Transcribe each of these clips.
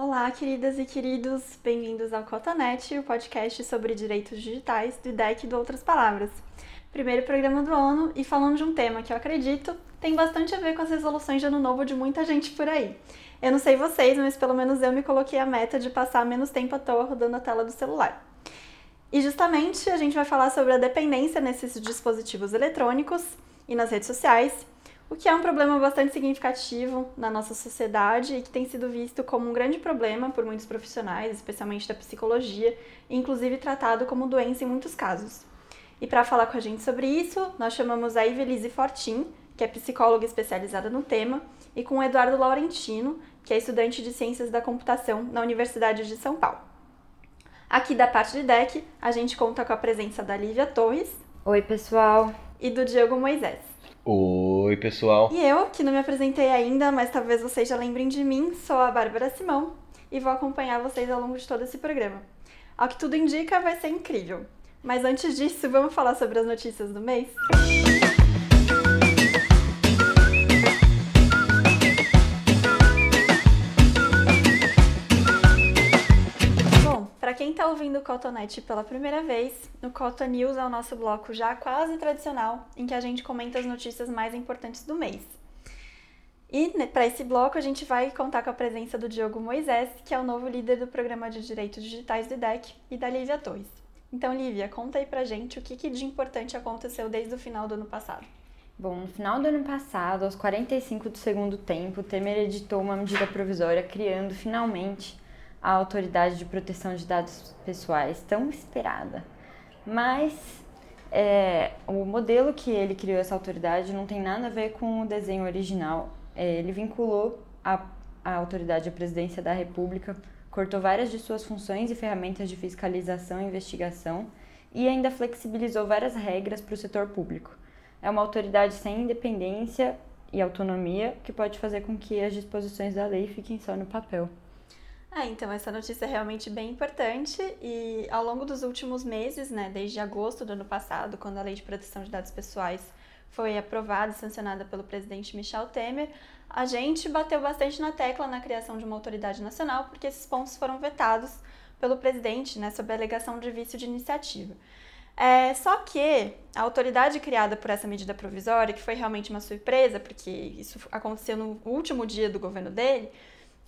Olá, queridas e queridos, bem-vindos ao Cotonete, o podcast sobre direitos digitais do IDEC e do Outras Palavras. Primeiro programa do ano e falando de um tema que eu acredito tem bastante a ver com as resoluções de ano novo de muita gente por aí. Eu não sei vocês, mas pelo menos eu me coloquei a meta de passar menos tempo à toa rodando a tela do celular. E justamente a gente vai falar sobre a dependência nesses dispositivos eletrônicos e nas redes sociais o que é um problema bastante significativo na nossa sociedade e que tem sido visto como um grande problema por muitos profissionais, especialmente da psicologia, e inclusive tratado como doença em muitos casos. E para falar com a gente sobre isso, nós chamamos a Ivelise Fortin, que é psicóloga especializada no tema, e com o Eduardo Laurentino, que é estudante de Ciências da Computação na Universidade de São Paulo. Aqui da parte de DEC, a gente conta com a presença da Lívia Torres. Oi, pessoal. E do Diego Moisés. Oi, pessoal. E eu, que não me apresentei ainda, mas talvez vocês já lembrem de mim, sou a Bárbara Simão e vou acompanhar vocês ao longo de todo esse programa. Ao que tudo indica, vai ser incrível. Mas antes disso, vamos falar sobre as notícias do mês? Música está ouvindo o Cotonete pela primeira vez, o Coton News é o nosso bloco já quase tradicional, em que a gente comenta as notícias mais importantes do mês. E né, para esse bloco a gente vai contar com a presença do Diogo Moisés, que é o novo líder do programa de direitos digitais do IDEC, e da Lívia Torres. Então, Lívia, conta aí pra gente o que, que de importante aconteceu desde o final do ano passado. Bom, no final do ano passado, aos 45 do segundo tempo, Temer editou uma medida provisória criando finalmente a autoridade de proteção de dados pessoais tão esperada. Mas é, o modelo que ele criou essa autoridade não tem nada a ver com o desenho original. É, ele vinculou a, a autoridade à presidência da República, cortou várias de suas funções e ferramentas de fiscalização e investigação e ainda flexibilizou várias regras para o setor público. É uma autoridade sem independência e autonomia que pode fazer com que as disposições da lei fiquem só no papel. É, então essa notícia é realmente bem importante e ao longo dos últimos meses, né, desde agosto do ano passado, quando a Lei de Proteção de Dados Pessoais foi aprovada e sancionada pelo presidente Michel Temer, a gente bateu bastante na tecla na criação de uma autoridade nacional, porque esses pontos foram vetados pelo presidente, né, sob a alegação de vício de iniciativa. É, só que a autoridade criada por essa medida provisória, que foi realmente uma surpresa, porque isso aconteceu no último dia do governo dele,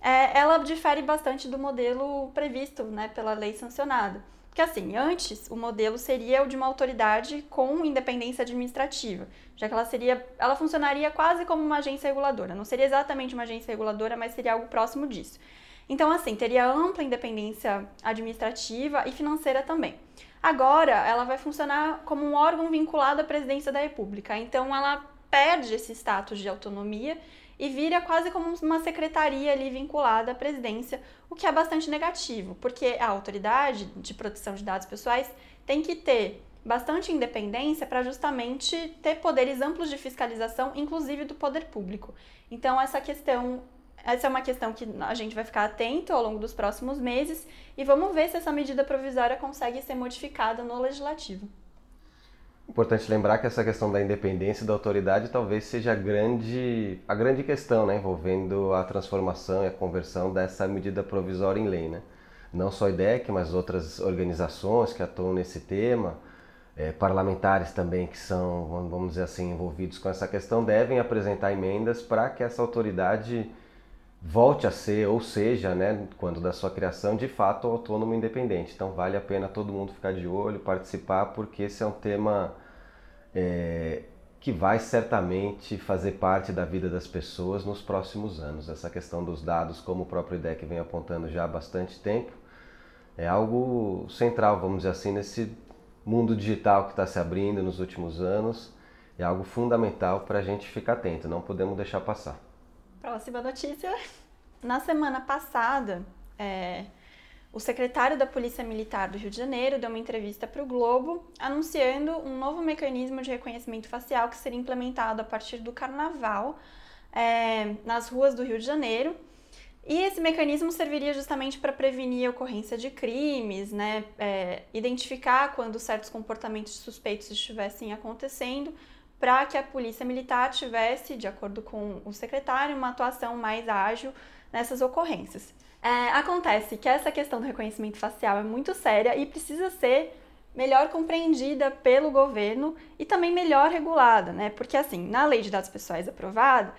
é, ela difere bastante do modelo previsto né, pela lei sancionada. Porque assim, antes o modelo seria o de uma autoridade com independência administrativa, já que ela seria, ela funcionaria quase como uma agência reguladora. Não seria exatamente uma agência reguladora, mas seria algo próximo disso. Então, assim, teria ampla independência administrativa e financeira também. Agora, ela vai funcionar como um órgão vinculado à presidência da República. Então, ela perde esse status de autonomia e vira quase como uma secretaria ali vinculada à presidência, o que é bastante negativo, porque a autoridade de proteção de dados pessoais tem que ter bastante independência para justamente ter poderes amplos de fiscalização, inclusive do poder público. Então essa questão essa é uma questão que a gente vai ficar atento ao longo dos próximos meses e vamos ver se essa medida provisória consegue ser modificada no legislativo. Importante lembrar que essa questão da independência e da autoridade talvez seja a grande, a grande questão né, envolvendo a transformação e a conversão dessa medida provisória em lei. Né? Não só a IDEC, mas outras organizações que atuam nesse tema, é, parlamentares também que são, vamos dizer assim, envolvidos com essa questão, devem apresentar emendas para que essa autoridade volte a ser, ou seja, né, quando da sua criação, de fato autônomo e independente. Então vale a pena todo mundo ficar de olho, participar, porque esse é um tema é, que vai certamente fazer parte da vida das pessoas nos próximos anos. Essa questão dos dados, como o próprio IDEC vem apontando já há bastante tempo, é algo central, vamos dizer assim, nesse mundo digital que está se abrindo nos últimos anos. É algo fundamental para a gente ficar atento, não podemos deixar passar. Próxima notícia. Na semana passada, é, o secretário da Polícia Militar do Rio de Janeiro deu uma entrevista para o Globo anunciando um novo mecanismo de reconhecimento facial que seria implementado a partir do carnaval é, nas ruas do Rio de Janeiro. E esse mecanismo serviria justamente para prevenir a ocorrência de crimes, né, é, identificar quando certos comportamentos suspeitos estivessem acontecendo, para que a polícia militar tivesse, de acordo com o secretário, uma atuação mais ágil nessas ocorrências. É, acontece que essa questão do reconhecimento facial é muito séria e precisa ser melhor compreendida pelo governo e também melhor regulada, né? Porque assim, na lei de dados pessoais aprovada,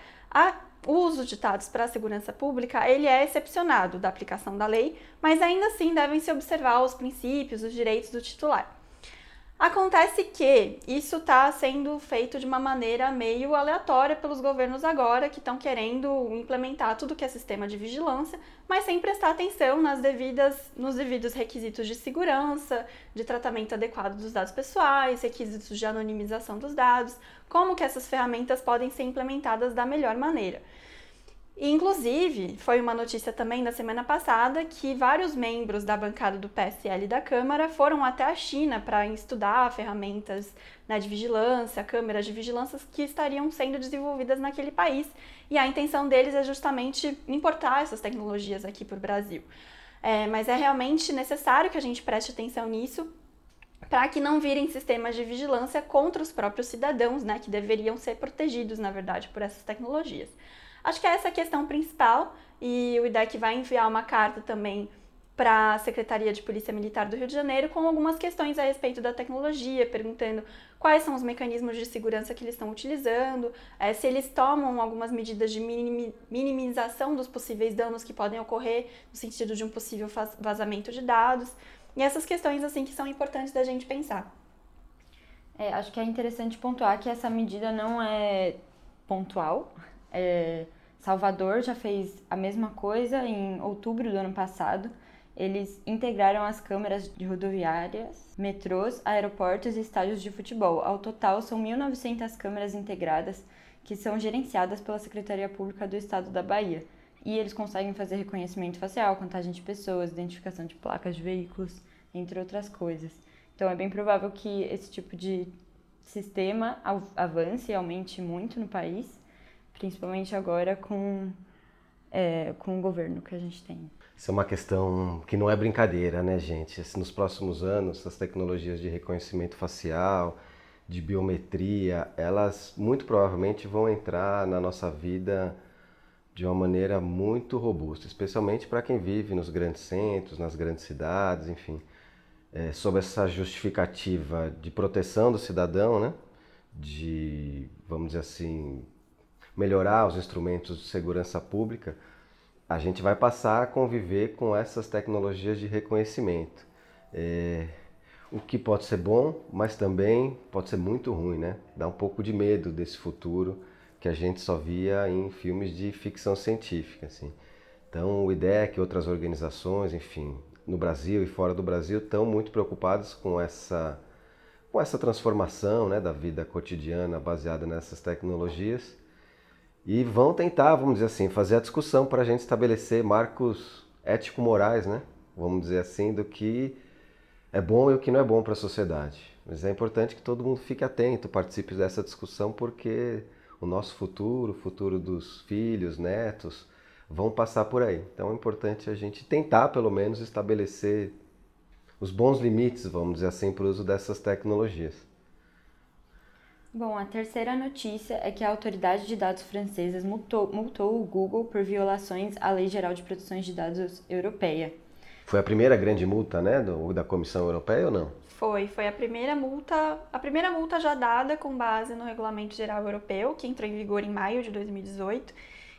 o uso de dados para a segurança pública ele é excepcionado da aplicação da lei, mas ainda assim devem se observar os princípios, os direitos do titular. Acontece que isso está sendo feito de uma maneira meio aleatória pelos governos agora, que estão querendo implementar tudo que é sistema de vigilância, mas sem prestar atenção nas devidas, nos devidos requisitos de segurança, de tratamento adequado dos dados pessoais, requisitos de anonimização dos dados, como que essas ferramentas podem ser implementadas da melhor maneira. Inclusive, foi uma notícia também na semana passada que vários membros da bancada do PSL da Câmara foram até a China para estudar ferramentas né, de vigilância, câmeras de vigilância que estariam sendo desenvolvidas naquele país. E a intenção deles é justamente importar essas tecnologias aqui para o Brasil. É, mas é realmente necessário que a gente preste atenção nisso para que não virem sistemas de vigilância contra os próprios cidadãos, né, que deveriam ser protegidos, na verdade, por essas tecnologias. Acho que é essa a questão principal e o IDEC vai enviar uma carta também para a Secretaria de Polícia Militar do Rio de Janeiro com algumas questões a respeito da tecnologia, perguntando quais são os mecanismos de segurança que eles estão utilizando, é, se eles tomam algumas medidas de minimização dos possíveis danos que podem ocorrer no sentido de um possível vazamento de dados, e essas questões assim que são importantes da gente pensar. É, acho que é interessante pontuar que essa medida não é pontual, é, Salvador já fez a mesma coisa em outubro do ano passado. Eles integraram as câmeras de rodoviárias, metrôs, aeroportos e estádios de futebol. Ao total, são 1.900 câmeras integradas que são gerenciadas pela Secretaria Pública do Estado da Bahia. E eles conseguem fazer reconhecimento facial, contagem de pessoas, identificação de placas de veículos, entre outras coisas. Então é bem provável que esse tipo de sistema avance e aumente muito no país principalmente agora com, é, com o governo que a gente tem. Isso é uma questão que não é brincadeira, né, gente? Nos próximos anos, as tecnologias de reconhecimento facial, de biometria, elas muito provavelmente vão entrar na nossa vida de uma maneira muito robusta, especialmente para quem vive nos grandes centros, nas grandes cidades, enfim. É, sob essa justificativa de proteção do cidadão, né? de, vamos dizer assim, melhorar os instrumentos de segurança pública, a gente vai passar a conviver com essas tecnologias de reconhecimento. É, o que pode ser bom, mas também pode ser muito ruim, né? Dá um pouco de medo desse futuro que a gente só via em filmes de ficção científica, assim. Então, o IDEC e outras organizações, enfim, no Brasil e fora do Brasil, estão muito preocupados com essa, com essa transformação né, da vida cotidiana baseada nessas tecnologias e vão tentar, vamos dizer assim, fazer a discussão para a gente estabelecer marcos ético-morais, né? Vamos dizer assim, do que é bom e o que não é bom para a sociedade. Mas é importante que todo mundo fique atento, participe dessa discussão, porque o nosso futuro, o futuro dos filhos, netos, vão passar por aí. Então é importante a gente tentar, pelo menos, estabelecer os bons limites, vamos dizer assim, para o uso dessas tecnologias. Bom, a terceira notícia é que a Autoridade de Dados francesa multou, multou o Google por violações à Lei Geral de Proteção de Dados Europeia. Foi a primeira grande multa, né, do, da Comissão Europeia ou não? Foi, foi a primeira multa, a primeira multa já dada com base no Regulamento Geral Europeu, que entrou em vigor em maio de 2018.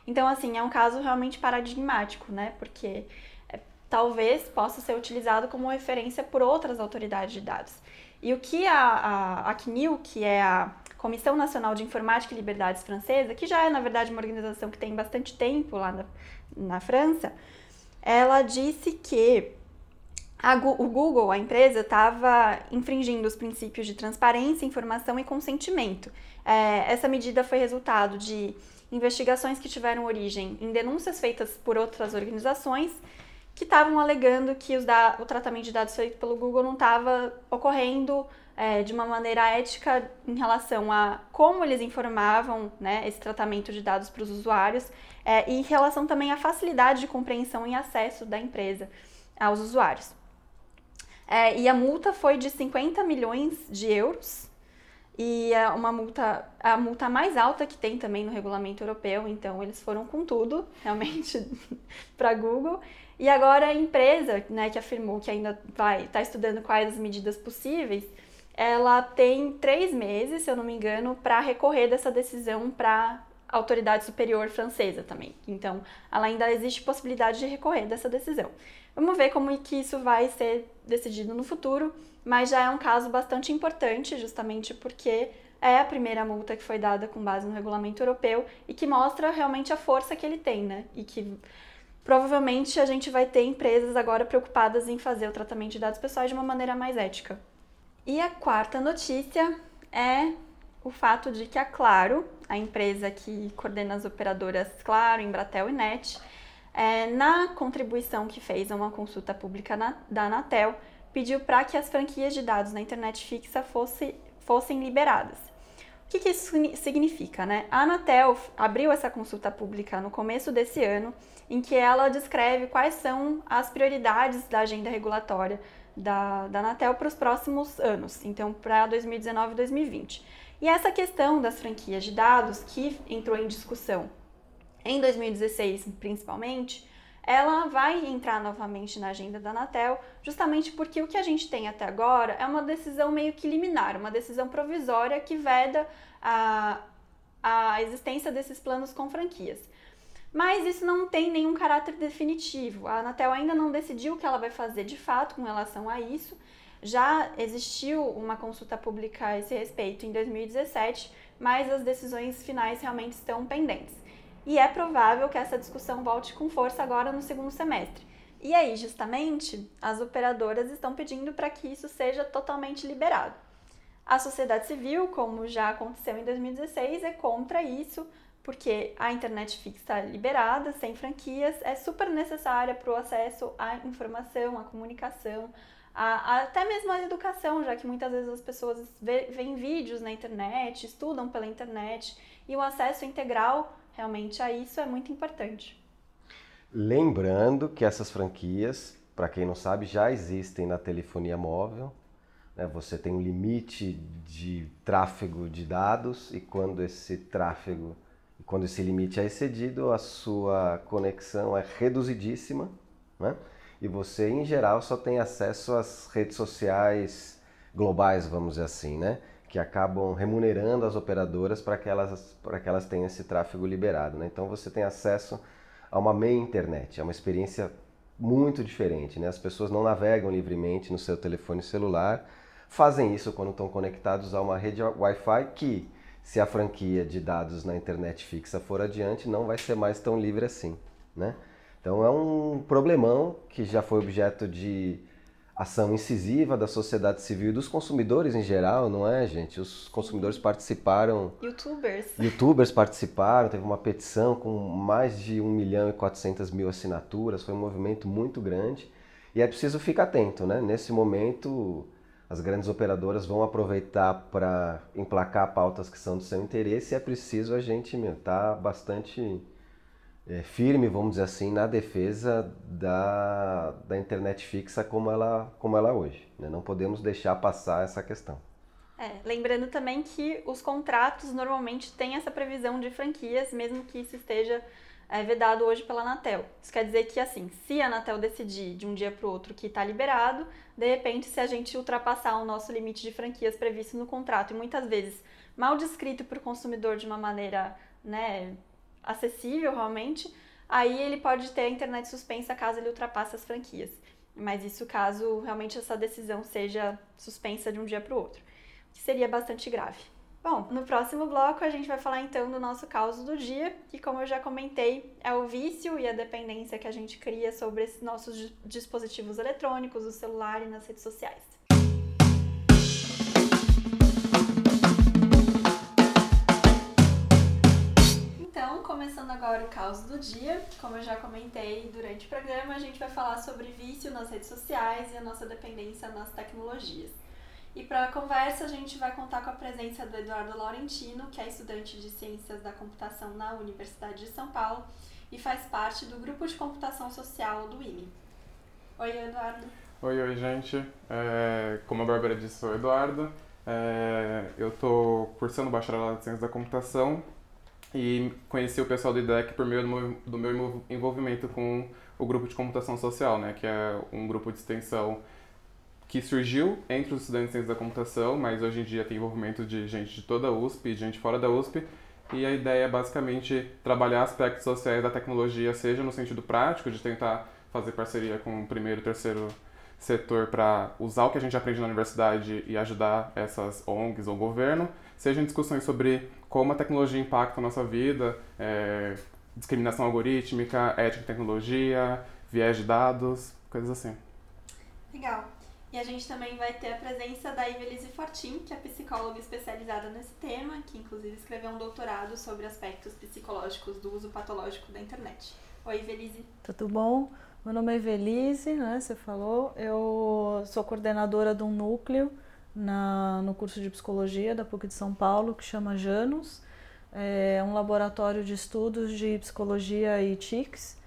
Então, assim, é um caso realmente paradigmático, né, porque é, talvez possa ser utilizado como referência por outras autoridades de dados. E o que a, a, a CNIL, que é a Comissão Nacional de Informática e Liberdades Francesa, que já é, na verdade, uma organização que tem bastante tempo lá na, na França, ela disse que a, o Google, a empresa, estava infringindo os princípios de transparência, informação e consentimento. É, essa medida foi resultado de investigações que tiveram origem em denúncias feitas por outras organizações que estavam alegando que o tratamento de dados feito pelo Google não estava ocorrendo é, de uma maneira ética em relação a como eles informavam né, esse tratamento de dados para os usuários é, e em relação também à facilidade de compreensão e acesso da empresa aos usuários. É, e a multa foi de 50 milhões de euros e é uma multa, a multa mais alta que tem também no regulamento europeu, então eles foram com tudo, realmente, para Google. E agora a empresa, né, que afirmou que ainda vai estar tá estudando quais as medidas possíveis, ela tem três meses, se eu não me engano, para recorrer dessa decisão para autoridade superior francesa também. Então, ela ainda existe possibilidade de recorrer dessa decisão. Vamos ver como que isso vai ser decidido no futuro, mas já é um caso bastante importante, justamente porque é a primeira multa que foi dada com base no regulamento europeu e que mostra realmente a força que ele tem, né? E que provavelmente a gente vai ter empresas agora preocupadas em fazer o tratamento de dados pessoais de uma maneira mais ética. E a quarta notícia é o fato de que a Claro, a empresa que coordena as operadoras Claro, Embratel e NET, é, na contribuição que fez a uma consulta pública na, da Anatel, pediu para que as franquias de dados na internet fixa fosse, fossem liberadas. O que, que isso significa? Né? A Anatel abriu essa consulta pública no começo desse ano em que ela descreve quais são as prioridades da agenda regulatória da, da Anatel para os próximos anos, então para 2019 e 2020. E essa questão das franquias de dados, que entrou em discussão em 2016 principalmente, ela vai entrar novamente na agenda da Anatel, justamente porque o que a gente tem até agora é uma decisão meio que liminar, uma decisão provisória que veda a, a existência desses planos com franquias. Mas isso não tem nenhum caráter definitivo. A Anatel ainda não decidiu o que ela vai fazer de fato com relação a isso. Já existiu uma consulta pública a esse respeito em 2017, mas as decisões finais realmente estão pendentes. E é provável que essa discussão volte com força agora no segundo semestre. E aí, justamente, as operadoras estão pedindo para que isso seja totalmente liberado. A sociedade civil, como já aconteceu em 2016, é contra isso, porque a internet fixa liberada, sem franquias, é super necessária para o acesso à informação, à comunicação, a, a, até mesmo à educação, já que muitas vezes as pessoas veem vídeos na internet, estudam pela internet, e o acesso integral realmente a isso é muito importante. Lembrando que essas franquias, para quem não sabe, já existem na telefonia móvel. Né? Você tem um limite de tráfego de dados e quando esse tráfego quando esse limite é excedido, a sua conexão é reduzidíssima, né? E você, em geral, só tem acesso às redes sociais globais, vamos dizer assim, né? Que acabam remunerando as operadoras para que elas, que elas tenham esse tráfego liberado, né? Então você tem acesso a uma meia internet, é uma experiência muito diferente, né? As pessoas não navegam livremente no seu telefone celular, fazem isso quando estão conectados a uma rede Wi-Fi que se a franquia de dados na internet fixa for adiante, não vai ser mais tão livre assim, né? Então é um problemão que já foi objeto de ação incisiva da sociedade civil e dos consumidores em geral, não é, gente? Os consumidores participaram. Youtubers. Youtubers participaram, teve uma petição com mais de 1 milhão e 400 mil assinaturas, foi um movimento muito grande. E é preciso ficar atento, né? Nesse momento, as grandes operadoras vão aproveitar para emplacar pautas que são do seu interesse e é preciso a gente estar tá bastante é, firme, vamos dizer assim, na defesa da, da internet fixa como ela, como ela é hoje. Né? Não podemos deixar passar essa questão. É, lembrando também que os contratos normalmente têm essa previsão de franquias, mesmo que isso esteja é vedado hoje pela Anatel. Isso quer dizer que, assim, se a Anatel decidir de um dia para o outro que está liberado, de repente, se a gente ultrapassar o nosso limite de franquias previsto no contrato, e muitas vezes mal descrito para o consumidor de uma maneira né, acessível realmente, aí ele pode ter a internet suspensa caso ele ultrapasse as franquias. Mas isso caso realmente essa decisão seja suspensa de um dia para o outro, que seria bastante grave. Bom, no próximo bloco a gente vai falar então do nosso caos do dia, que como eu já comentei, é o vício e a dependência que a gente cria sobre esses nossos dispositivos eletrônicos, o celular e nas redes sociais. Então, começando agora o caos do dia, como eu já comentei durante o programa, a gente vai falar sobre vício nas redes sociais e a nossa dependência nas tecnologias. E para a conversa, a gente vai contar com a presença do Eduardo Laurentino, que é estudante de Ciências da Computação na Universidade de São Paulo e faz parte do Grupo de Computação Social do IME. Oi, Eduardo. Oi, oi, gente. É, como a Bárbara disse, sou o Eduardo. É, eu estou cursando bacharelado em Ciências da Computação e conheci o pessoal do IDEC por meio do meu, envolvimento com o grupo de computação social, né, que é um grupo de extensão que surgiu entre os estudantes de ciência da computação, mas hoje em dia tem envolvimento de gente de toda a USP e gente fora da USP. E a ideia é basicamente trabalhar aspectos sociais da tecnologia, seja no sentido prático, de tentar fazer parceria com o primeiro e terceiro setor para usar o que a gente aprende na universidade e ajudar essas ONGs ou governo, seja em discussões sobre como a tecnologia impacta a nossa vida, é, discriminação algorítmica, ética em tecnologia, viés de dados, coisas assim. Legal. E a gente também vai ter a presença da Ivelise Fortin, que é psicóloga especializada nesse tema, que inclusive escreveu um doutorado sobre aspectos psicológicos do uso patológico da internet. Oi, Ivelise. Tudo bom? Meu nome é Ivelise, né? Você falou. Eu sou coordenadora de um núcleo na, no curso de psicologia da PUC de São Paulo, que chama Janus. É um laboratório de estudos de psicologia e TICs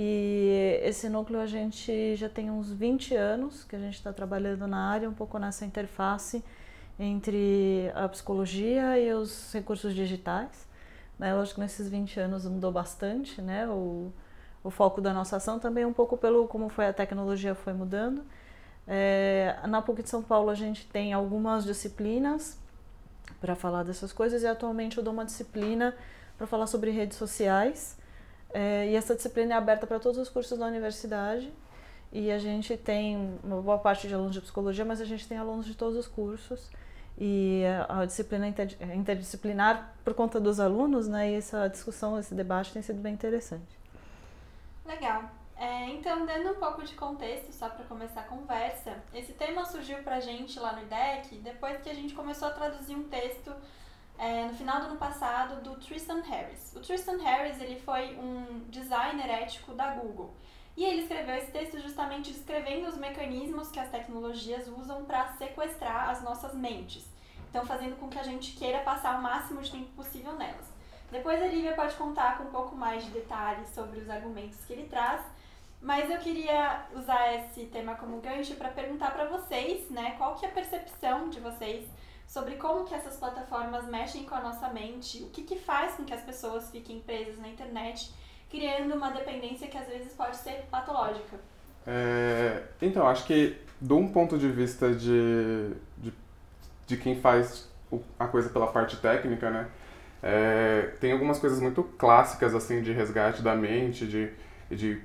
e esse núcleo a gente já tem uns 20 anos que a gente está trabalhando na área, um pouco nessa interface entre a psicologia e os recursos digitais. Né? Lógico que nesses 20 anos mudou bastante, né? O, o foco da nossa ação também um pouco pelo como foi a tecnologia foi mudando. É, na PUC de São Paulo a gente tem algumas disciplinas para falar dessas coisas e atualmente eu dou uma disciplina para falar sobre redes sociais é, e essa disciplina é aberta para todos os cursos da universidade. E a gente tem uma boa parte de alunos de psicologia, mas a gente tem alunos de todos os cursos. E a, disciplina é interdisciplinar por conta dos alunos, né? E essa discussão, esse debate tem sido bem interessante. Legal. É, então, dando um pouco de contexto, só para começar a conversa, esse tema surgiu para a gente lá no IDEC depois que a gente começou a traduzir um texto é, no final do ano passado do Tristan Harris. O Tristan Harris ele foi um designer ético da Google e ele escreveu esse texto justamente descrevendo os mecanismos que as tecnologias usam para sequestrar as nossas mentes, então fazendo com que a gente queira passar o máximo de tempo possível nelas. Depois a Lívia pode contar com um pouco mais de detalhes sobre os argumentos que ele traz, mas eu queria usar esse tema como gancho para perguntar para vocês, né, qual que é a percepção de vocês sobre como que essas plataformas mexem com a nossa mente, o que, que faz com que as pessoas fiquem presas na internet, criando uma dependência que às vezes pode ser patológica. É, então, acho que de um ponto de vista de, de, de quem faz a coisa pela parte técnica, né? É, tem algumas coisas muito clássicas assim de resgate da mente, de, de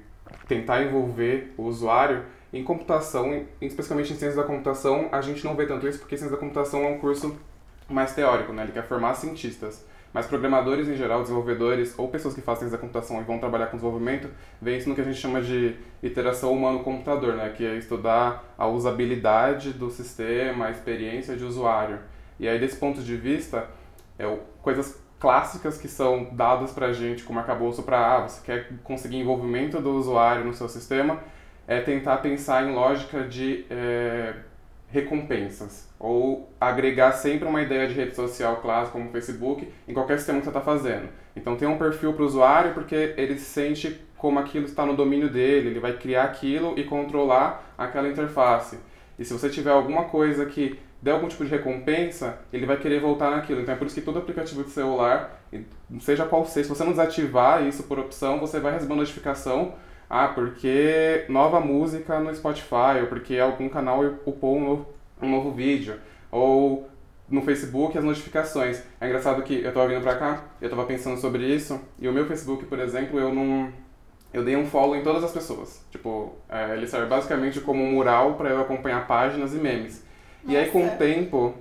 tentar envolver o usuário em computação, especificamente em ciências da computação, a gente não vê tanto isso porque ciências da computação é um curso mais teórico, né? Ele quer formar cientistas. Mas programadores em geral, desenvolvedores ou pessoas que fazem ciência da computação e vão trabalhar com desenvolvimento, vê isso no que a gente chama de iteração humano-computador, né? Que é estudar a usabilidade do sistema, a experiência de usuário. E aí, desse ponto de vista, é, coisas clássicas que são dadas para a gente como arcabouço para ah, você quer conseguir envolvimento do usuário no seu sistema, é tentar pensar em lógica de é, recompensas ou agregar sempre uma ideia de rede social clássica como Facebook em qualquer sistema que você está fazendo. Então tem um perfil para o usuário porque ele sente como aquilo está no domínio dele, ele vai criar aquilo e controlar aquela interface. E se você tiver alguma coisa que der algum tipo de recompensa, ele vai querer voltar naquilo. Então é por isso que todo aplicativo de celular, seja qual seja, se você não desativar isso por opção, você vai receber uma notificação ah, porque nova música no Spotify, ou porque algum canal upou um novo, um novo vídeo, ou no Facebook as notificações. É engraçado que eu tava vindo pra cá, eu tava pensando sobre isso, e o meu Facebook, por exemplo, eu não. Eu dei um follow em todas as pessoas. Tipo, é, ele serve basicamente como um mural para eu acompanhar páginas e memes. Nossa. E aí, com o tempo,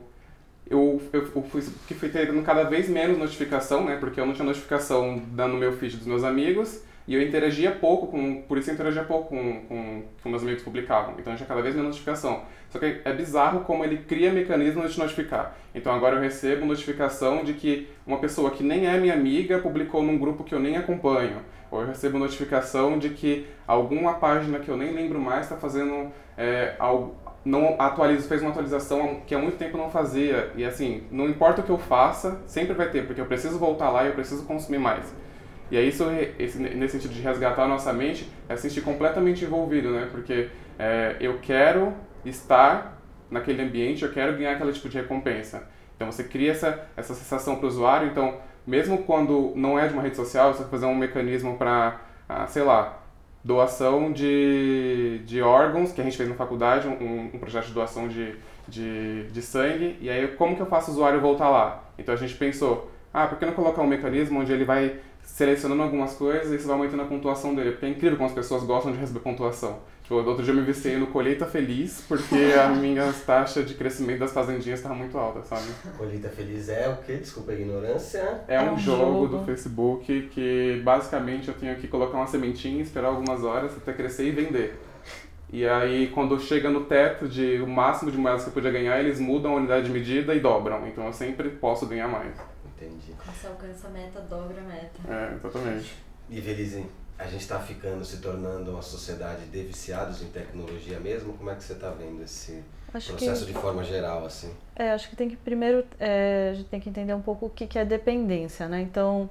eu, eu, eu fui, fui tendo cada vez menos notificação, né? Porque eu não tinha notificação dando meu feed dos meus amigos. E eu interagia pouco com, por isso eu interagia pouco com, com, com meus amigos publicavam. Então eu tinha cada vez menos notificação. Só que é bizarro como ele cria mecanismos de te notificar. Então agora eu recebo notificação de que uma pessoa que nem é minha amiga publicou num grupo que eu nem acompanho. Ou eu recebo notificação de que alguma página que eu nem lembro mais está fazendo é, algo, não atualiza, fez uma atualização que há muito tempo não fazia. E assim, não importa o que eu faça, sempre vai ter, porque eu preciso voltar lá e eu preciso consumir mais. E aí, isso, esse, nesse sentido de resgatar a nossa mente, é se sentir completamente envolvido, né? Porque é, eu quero estar naquele ambiente, eu quero ganhar aquele tipo de recompensa. Então você cria essa, essa sensação para o usuário, então mesmo quando não é de uma rede social, você fazer um mecanismo para, ah, sei lá, doação de, de órgãos, que a gente fez na faculdade, um, um projeto de doação de, de, de sangue, e aí como que eu faço o usuário voltar lá? Então a gente pensou, ah, por que não colocar um mecanismo onde ele vai selecionando algumas coisas e isso vai aumentando a pontuação dele? Porque é incrível como as pessoas gostam de receber pontuação. Tipo, outro dia eu me viciei no Colheita Feliz, porque a minha taxa de crescimento das fazendinhas estava muito alta, sabe? Colheita Feliz é o quê? Desculpa a ignorância. É, um, é um jogo, jogo, do Facebook que basicamente eu tenho que colocar uma sementinha, esperar algumas horas até crescer e vender. E aí, quando chega no teto de o máximo de moedas que eu podia ganhar, eles mudam a unidade de medida e dobram. Então eu sempre posso ganhar mais. Entendi. Você alcança a meta, dobra a meta. É, exatamente. E Felizinho, a gente está ficando, se tornando uma sociedade de viciados em tecnologia mesmo? Como é que você está vendo esse acho processo que, de forma geral, assim? É, acho que tem que primeiro, é, a gente tem que entender um pouco o que, que é dependência, né? Então,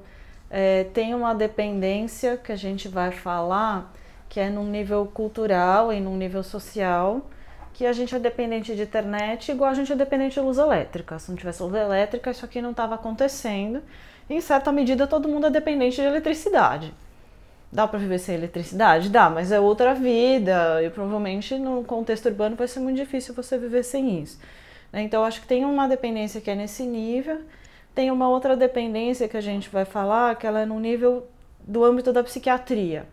é, tem uma dependência que a gente vai falar que é num nível cultural e num nível social, que a gente é dependente de internet igual a gente é dependente de luz elétrica. Se não tivesse luz elétrica, isso aqui não estava acontecendo. E, em certa medida, todo mundo é dependente de eletricidade. Dá para viver sem eletricidade? Dá, mas é outra vida e provavelmente no contexto urbano vai ser muito difícil você viver sem isso. Né? Então, acho que tem uma dependência que é nesse nível, tem uma outra dependência que a gente vai falar, que ela é no nível do âmbito da psiquiatria,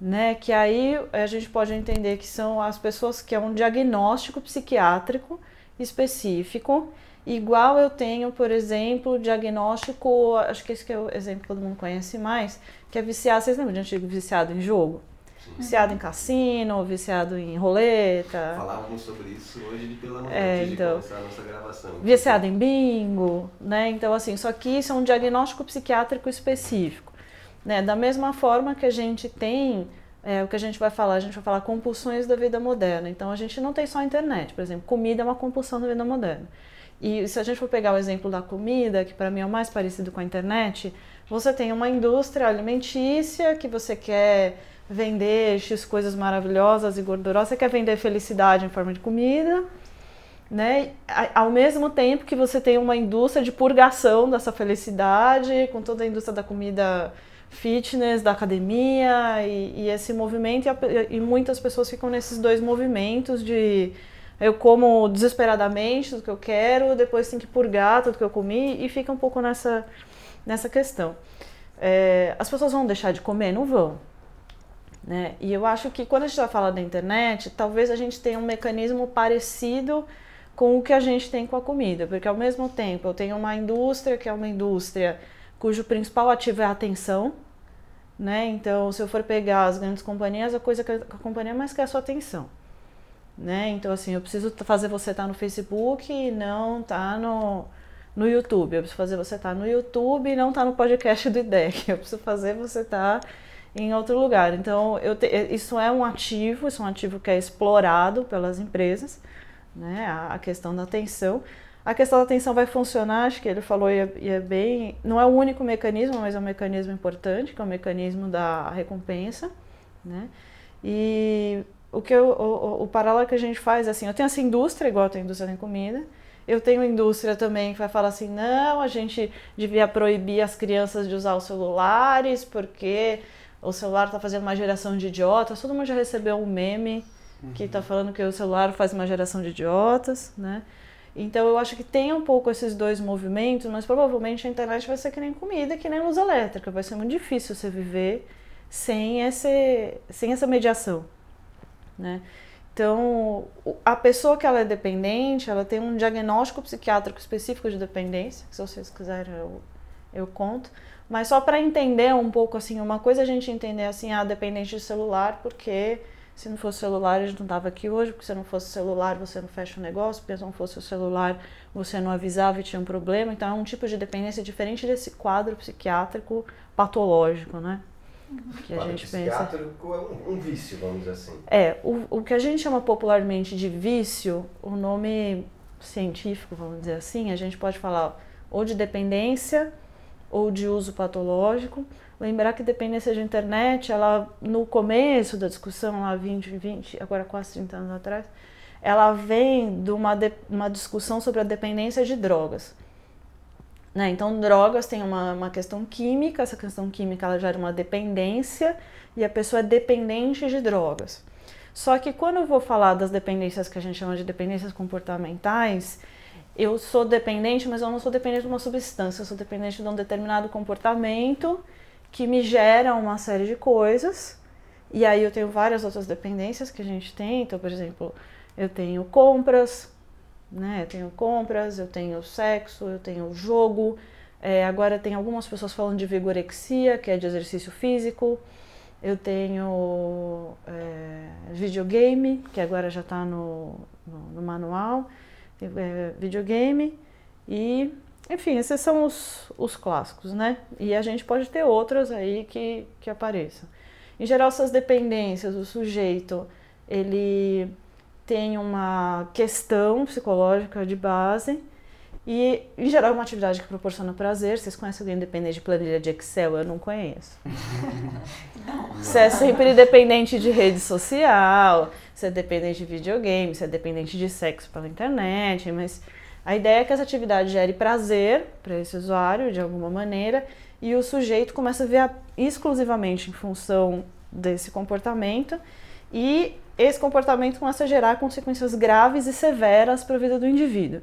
né? Que aí a gente pode entender que são as pessoas que é um diagnóstico psiquiátrico específico Igual eu tenho, por exemplo, diagnóstico, acho que esse que é o exemplo que todo mundo conhece mais, que é viciado, vocês lembram de antigo viciado em jogo? Viciado em cassino, viciado em roleta. Falávamos sobre isso hoje pela manhã, é, antes então, de começar a nossa gravação. Viciado em bingo, né? Então, assim, só que isso é um diagnóstico psiquiátrico específico. Né? Da mesma forma que a gente tem é, o que a gente vai falar, a gente vai falar compulsões da vida moderna. Então, a gente não tem só a internet, por exemplo, comida é uma compulsão da vida moderna. E se a gente for pegar o exemplo da comida, que para mim é o mais parecido com a internet, você tem uma indústria alimentícia que você quer vender X coisas maravilhosas e gordurosas, você quer vender felicidade em forma de comida, né? Ao mesmo tempo que você tem uma indústria de purgação dessa felicidade, com toda a indústria da comida fitness, da academia e, e esse movimento, e, e muitas pessoas ficam nesses dois movimentos de eu como desesperadamente tudo que eu quero, depois tenho que purgar tudo que eu comi e fica um pouco nessa, nessa questão. É, as pessoas vão deixar de comer? Não vão. Né? E eu acho que quando a gente vai falar da internet, talvez a gente tenha um mecanismo parecido com o que a gente tem com a comida, porque ao mesmo tempo eu tenho uma indústria que é uma indústria cujo principal ativo é a atenção, né? Então, se eu for pegar as grandes companhias, a coisa que a companhia mais quer é a sua atenção né? Então, assim, eu preciso fazer você estar tá no Facebook e não estar tá no, no YouTube. Eu preciso fazer você estar tá no YouTube e não estar tá no podcast do IDEC. Eu preciso fazer você estar tá em outro lugar. Então, te, isso é um ativo, isso é um ativo que é explorado pelas empresas, né? A, a questão da atenção. A questão da atenção vai funcionar, acho que ele falou e é, e é bem. Não é o único mecanismo, mas é um mecanismo importante, que é o mecanismo da recompensa, né? E o que eu, o, o paralelo que a gente faz é assim, eu tenho essa indústria, igual eu tenho indústria de comida, eu tenho indústria também que vai falar assim, não, a gente devia proibir as crianças de usar os celulares porque o celular está fazendo uma geração de idiotas. Todo mundo já recebeu um meme que está falando que o celular faz uma geração de idiotas, né? Então eu acho que tem um pouco esses dois movimentos, mas provavelmente a internet vai ser que nem comida, que nem luz elétrica. Vai ser muito difícil você viver sem, esse, sem essa mediação né? Então, a pessoa que ela é dependente, ela tem um diagnóstico psiquiátrico específico de dependência, se vocês quiserem eu, eu conto. Mas só para entender um pouco, assim, uma coisa é a gente entender, assim, ah, dependente de celular, porque se não fosse celular, a gente não estava aqui hoje, porque se não fosse celular, você não fecha o negócio, porque se não fosse o celular, você não avisava e tinha um problema. Então, é um tipo de dependência diferente desse quadro psiquiátrico patológico, né? que a gente pensa. é um, um, vício, vamos dizer assim. É, o, o que a gente chama popularmente de vício, o nome científico, vamos dizer assim, a gente pode falar ou de dependência ou de uso patológico. Lembrar que dependência de internet, ela no começo da discussão, lá 20, 20, agora quase 30 anos atrás, ela vem de uma, de, uma discussão sobre a dependência de drogas. Né? Então, drogas tem uma, uma questão química, essa questão química ela gera uma dependência e a pessoa é dependente de drogas. Só que quando eu vou falar das dependências que a gente chama de dependências comportamentais, eu sou dependente, mas eu não sou dependente de uma substância, eu sou dependente de um determinado comportamento que me gera uma série de coisas. E aí eu tenho várias outras dependências que a gente tem. Então, por exemplo, eu tenho compras, né? Eu tenho compras, eu tenho sexo, eu tenho jogo. É, agora tem algumas pessoas falando de vigorexia, que é de exercício físico. Eu tenho é, videogame, que agora já está no, no, no manual é, videogame e, enfim, esses são os, os clássicos, né? E a gente pode ter outras aí que, que apareçam. Em geral, essas dependências, o sujeito, ele tem uma questão psicológica de base e, em geral, é uma atividade que proporciona prazer. Vocês conhecem alguém dependente de planilha de Excel? Eu não conheço. Você é sempre dependente de rede social, você é dependente de videogame, você é dependente de sexo pela internet, mas a ideia é que essa atividade gere prazer para esse usuário de alguma maneira e o sujeito começa a ver exclusivamente em função desse comportamento e esse comportamento começa a gerar consequências graves e severas para a vida do indivíduo.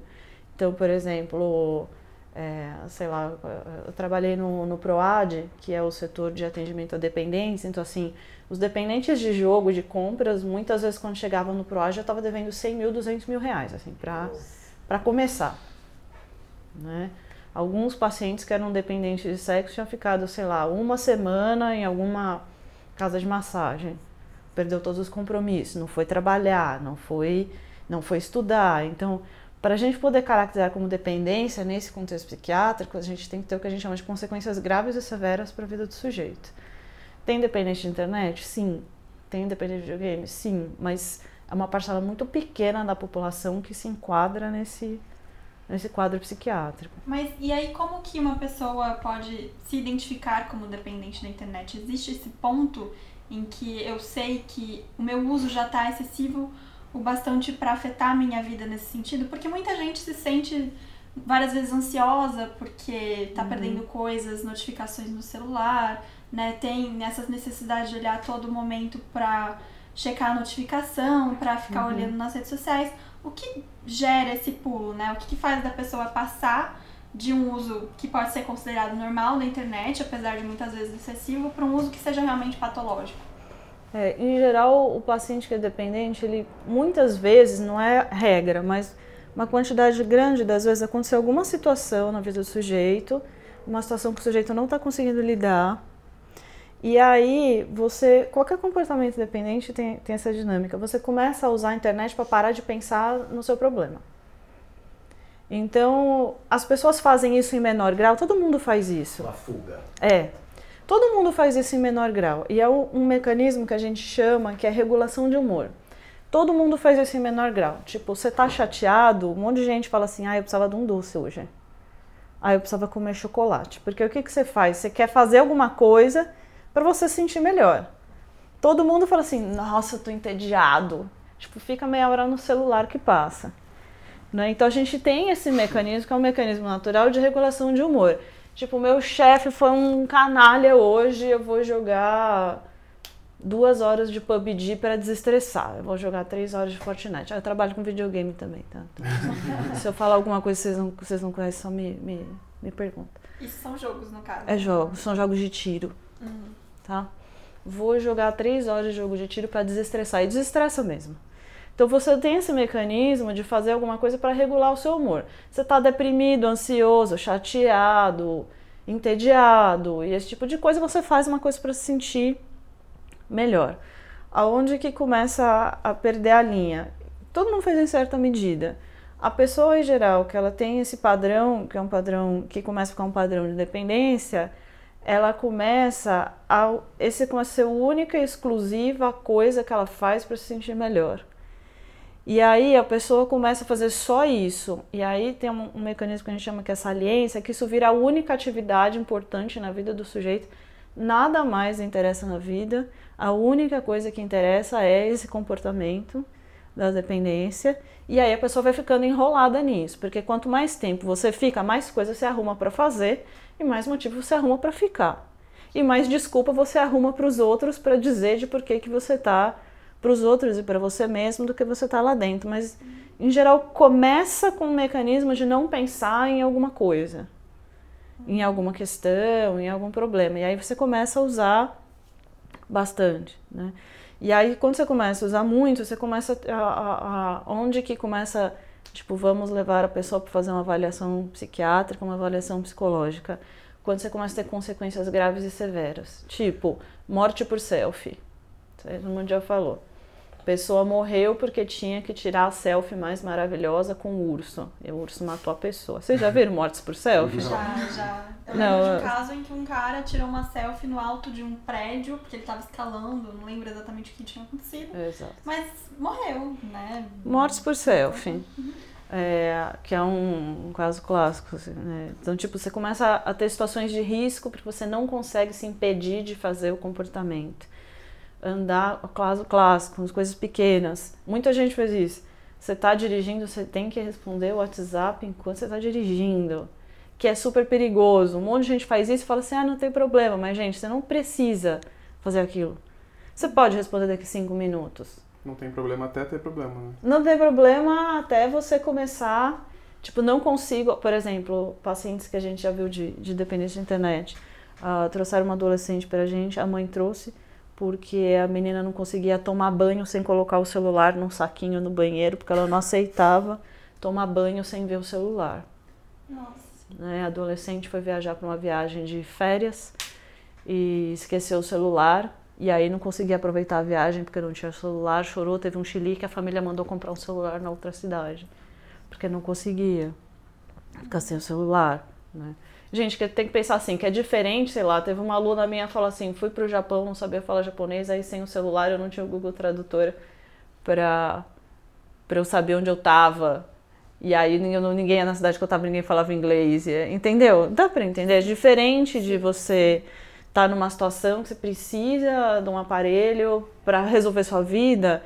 Então, por exemplo, é, sei lá, eu trabalhei no, no PROAD, que é o setor de atendimento à dependência, então assim, os dependentes de jogo, de compras, muitas vezes quando chegavam no PROAD já estava devendo 100 mil, 200 mil reais, assim, para começar, né? Alguns pacientes que eram dependentes de sexo tinham ficado, sei lá, uma semana em alguma casa de massagem, perdeu todos os compromissos, não foi trabalhar, não foi, não foi estudar, então para a gente poder caracterizar como dependência nesse contexto psiquiátrico, a gente tem que ter o que a gente chama de consequências graves e severas para a vida do sujeito. Tem dependente de internet? Sim. Tem dependente de videogame? Sim. Mas é uma parcela muito pequena da população que se enquadra nesse, nesse quadro psiquiátrico. Mas e aí como que uma pessoa pode se identificar como dependente da internet? Existe esse ponto em que eu sei que o meu uso já está excessivo o bastante para afetar a minha vida nesse sentido, porque muita gente se sente várias vezes ansiosa porque tá uhum. perdendo coisas, notificações no celular, né? Tem essas necessidades de olhar a todo momento para checar a notificação, para ficar uhum. olhando nas redes sociais. O que gera esse pulo, né? O que, que faz da pessoa passar de um uso que pode ser considerado normal da internet, apesar de muitas vezes excessivo, para um uso que seja realmente patológico? É, em geral, o paciente que é dependente, ele muitas vezes, não é regra, mas uma quantidade grande das vezes aconteceu alguma situação na vida do sujeito, uma situação que o sujeito não está conseguindo lidar. E aí, você, qualquer comportamento dependente tem, tem essa dinâmica. Você começa a usar a internet para parar de pensar no seu problema. Então, as pessoas fazem isso em menor grau, todo mundo faz isso. Uma fuga. É. Todo mundo faz isso em menor grau e é um mecanismo que a gente chama que é regulação de humor. Todo mundo faz isso em menor grau. Tipo, você tá chateado, um monte de gente fala assim: "Ah, eu precisava de um doce hoje". Ah, eu precisava comer chocolate. Porque o que que você faz? Você quer fazer alguma coisa para você se sentir melhor. Todo mundo fala assim: "Nossa, eu tô entediado". Tipo, fica meia hora no celular que passa. Né? Então a gente tem esse mecanismo que é um mecanismo natural de regulação de humor. Tipo, meu chefe foi um canalha hoje, eu vou jogar duas horas de PUBG para desestressar. Eu vou jogar três horas de Fortnite. Ah, eu trabalho com videogame também, tá? Então, se eu falar alguma coisa que vocês não, vocês não conhecem, só me, me, me pergunta. Isso são jogos, no caso? É jogos, são jogos de tiro, uhum. Tá? Vou jogar três horas de jogo de tiro para desestressar. E desestressa mesmo. Então você tem esse mecanismo de fazer alguma coisa para regular o seu humor. Você está deprimido, ansioso, chateado, entediado e esse tipo de coisa, você faz uma coisa para se sentir melhor. Aonde que começa a, perder a linha? Todo mundo faz em certa medida. A pessoa em geral que ela tem esse padrão, que é um padrão que começa a ficar um padrão de dependência, ela começa a esse a ser a única e exclusiva coisa que ela faz para se sentir melhor. E aí a pessoa começa a fazer só isso. E aí tem um, um, mecanismo que a gente chama que é saliência, que isso vira a única atividade importante na vida do sujeito. Nada mais interessa na vida. A única coisa que interessa é esse comportamento. da dependência e aí a pessoa vai ficando enrolada nisso, porque quanto mais tempo você fica, mais coisas você arruma para fazer e mais motivo você arruma para ficar. E mais desculpa você arruma para os outros para dizer de por que, que você tá para os outros e para você mesmo do que você tá lá dentro, mas em geral começa com um mecanismo de não pensar em alguma coisa, em alguma questão, em algum problema. E aí você começa a usar bastante, né? E aí, quando você começa a usar muito, você começa a, a, a onde que começa, tipo, vamos levar a pessoa para fazer uma avaliação psiquiátrica, uma avaliação psicológica, quando você começa a ter consequências graves e severas, tipo, morte por selfie. Todo mundo já falou pessoa morreu porque tinha que tirar a selfie mais maravilhosa com o urso. E o urso matou a pessoa. Vocês já viram mortes por selfie? Já, já. Eu não, lembro de um caso em que um cara tirou uma selfie no alto de um prédio, porque ele estava escalando, não lembro exatamente o que tinha acontecido. Exato. Mas morreu, né? Mortes por selfie. Uhum. É, que é um, um caso clássico. Assim, né? Então, tipo, você começa a ter situações de risco porque você não consegue se impedir de fazer o comportamento andar clássico, clássico, coisas pequenas. Muita gente faz isso. Você está dirigindo, você tem que responder o WhatsApp enquanto você está dirigindo, que é super perigoso. Um monte de gente faz isso e fala assim: ah, não tem problema, mas gente, você não precisa fazer aquilo. Você pode responder daqui cinco minutos. Não tem problema até ter problema, né? Não tem problema até você começar. Tipo, não consigo, por exemplo, pacientes que a gente já viu de, de dependência de internet. Uh, trouxeram uma adolescente para a gente, a mãe trouxe porque a menina não conseguia tomar banho sem colocar o celular num saquinho no banheiro, porque ela não aceitava tomar banho sem ver o celular. Nossa. Né? A adolescente foi viajar para uma viagem de férias e esqueceu o celular. E aí não conseguia aproveitar a viagem porque não tinha celular, chorou, teve um chilique, a família mandou comprar um celular na outra cidade, porque não conseguia ficar sem o celular, né? Gente, que tem que pensar assim, que é diferente, sei lá, teve uma aluna minha falou assim, fui pro Japão, não sabia falar japonês, aí sem o celular eu não tinha o Google Tradutor pra, pra eu saber onde eu tava. E aí ninguém na cidade que eu tava, ninguém falava inglês, entendeu? Dá pra entender? É diferente de você estar tá numa situação que você precisa de um aparelho para resolver sua vida,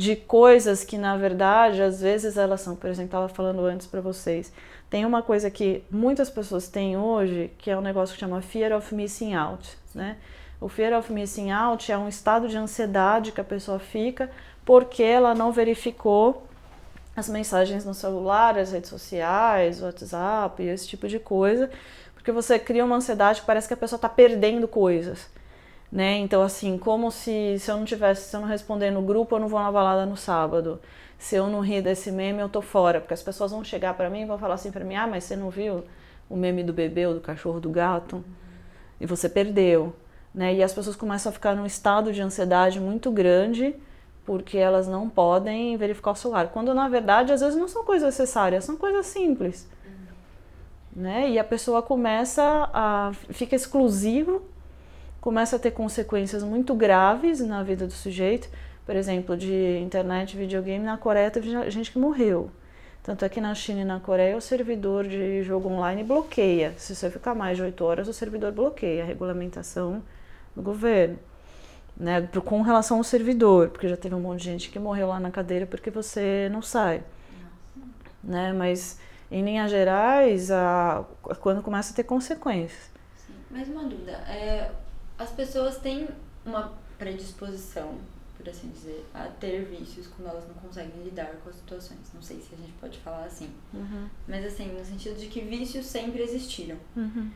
de coisas que na verdade às vezes elas são, por exemplo, estava falando antes para vocês, tem uma coisa que muitas pessoas têm hoje, que é um negócio que chama fear of missing out, né? O fear of missing out é um estado de ansiedade que a pessoa fica porque ela não verificou as mensagens no celular, as redes sociais, o WhatsApp, esse tipo de coisa, porque você cria uma ansiedade que parece que a pessoa está perdendo coisas, né? Então assim, como se, se eu não tivesse, se eu não responder no grupo, eu não vou na balada no sábado se eu não rir desse meme, eu tô fora, porque as pessoas vão chegar para mim e vão falar assim para mim: "Ah, mas você não viu o meme do bebê ou do cachorro do gato?" E você perdeu, né? E as pessoas começam a ficar num estado de ansiedade muito grande porque elas não podem verificar o celular, quando na verdade às vezes não são coisas necessárias, são coisas simples. Né? E a pessoa começa a fica exclusivo, começa a ter consequências muito graves na vida do sujeito por exemplo, de internet, videogame, na Coreia teve gente que morreu. Tanto é que na China e na Coreia o servidor de jogo online bloqueia. Se você ficar mais de 8 horas, o servidor bloqueia a regulamentação do governo. Né, com relação ao servidor, porque já teve um monte de gente que morreu lá na cadeira porque você não sai. Né, mas em linhas gerais, a, quando começa a ter consequências. Sim. Uma dúvida, é, as pessoas têm uma predisposição por assim dizer, a ter vícios quando elas não conseguem lidar com as situações. Não sei se a gente pode falar assim. Uhum. Mas assim, no sentido de que vícios sempre existiram. Uhum.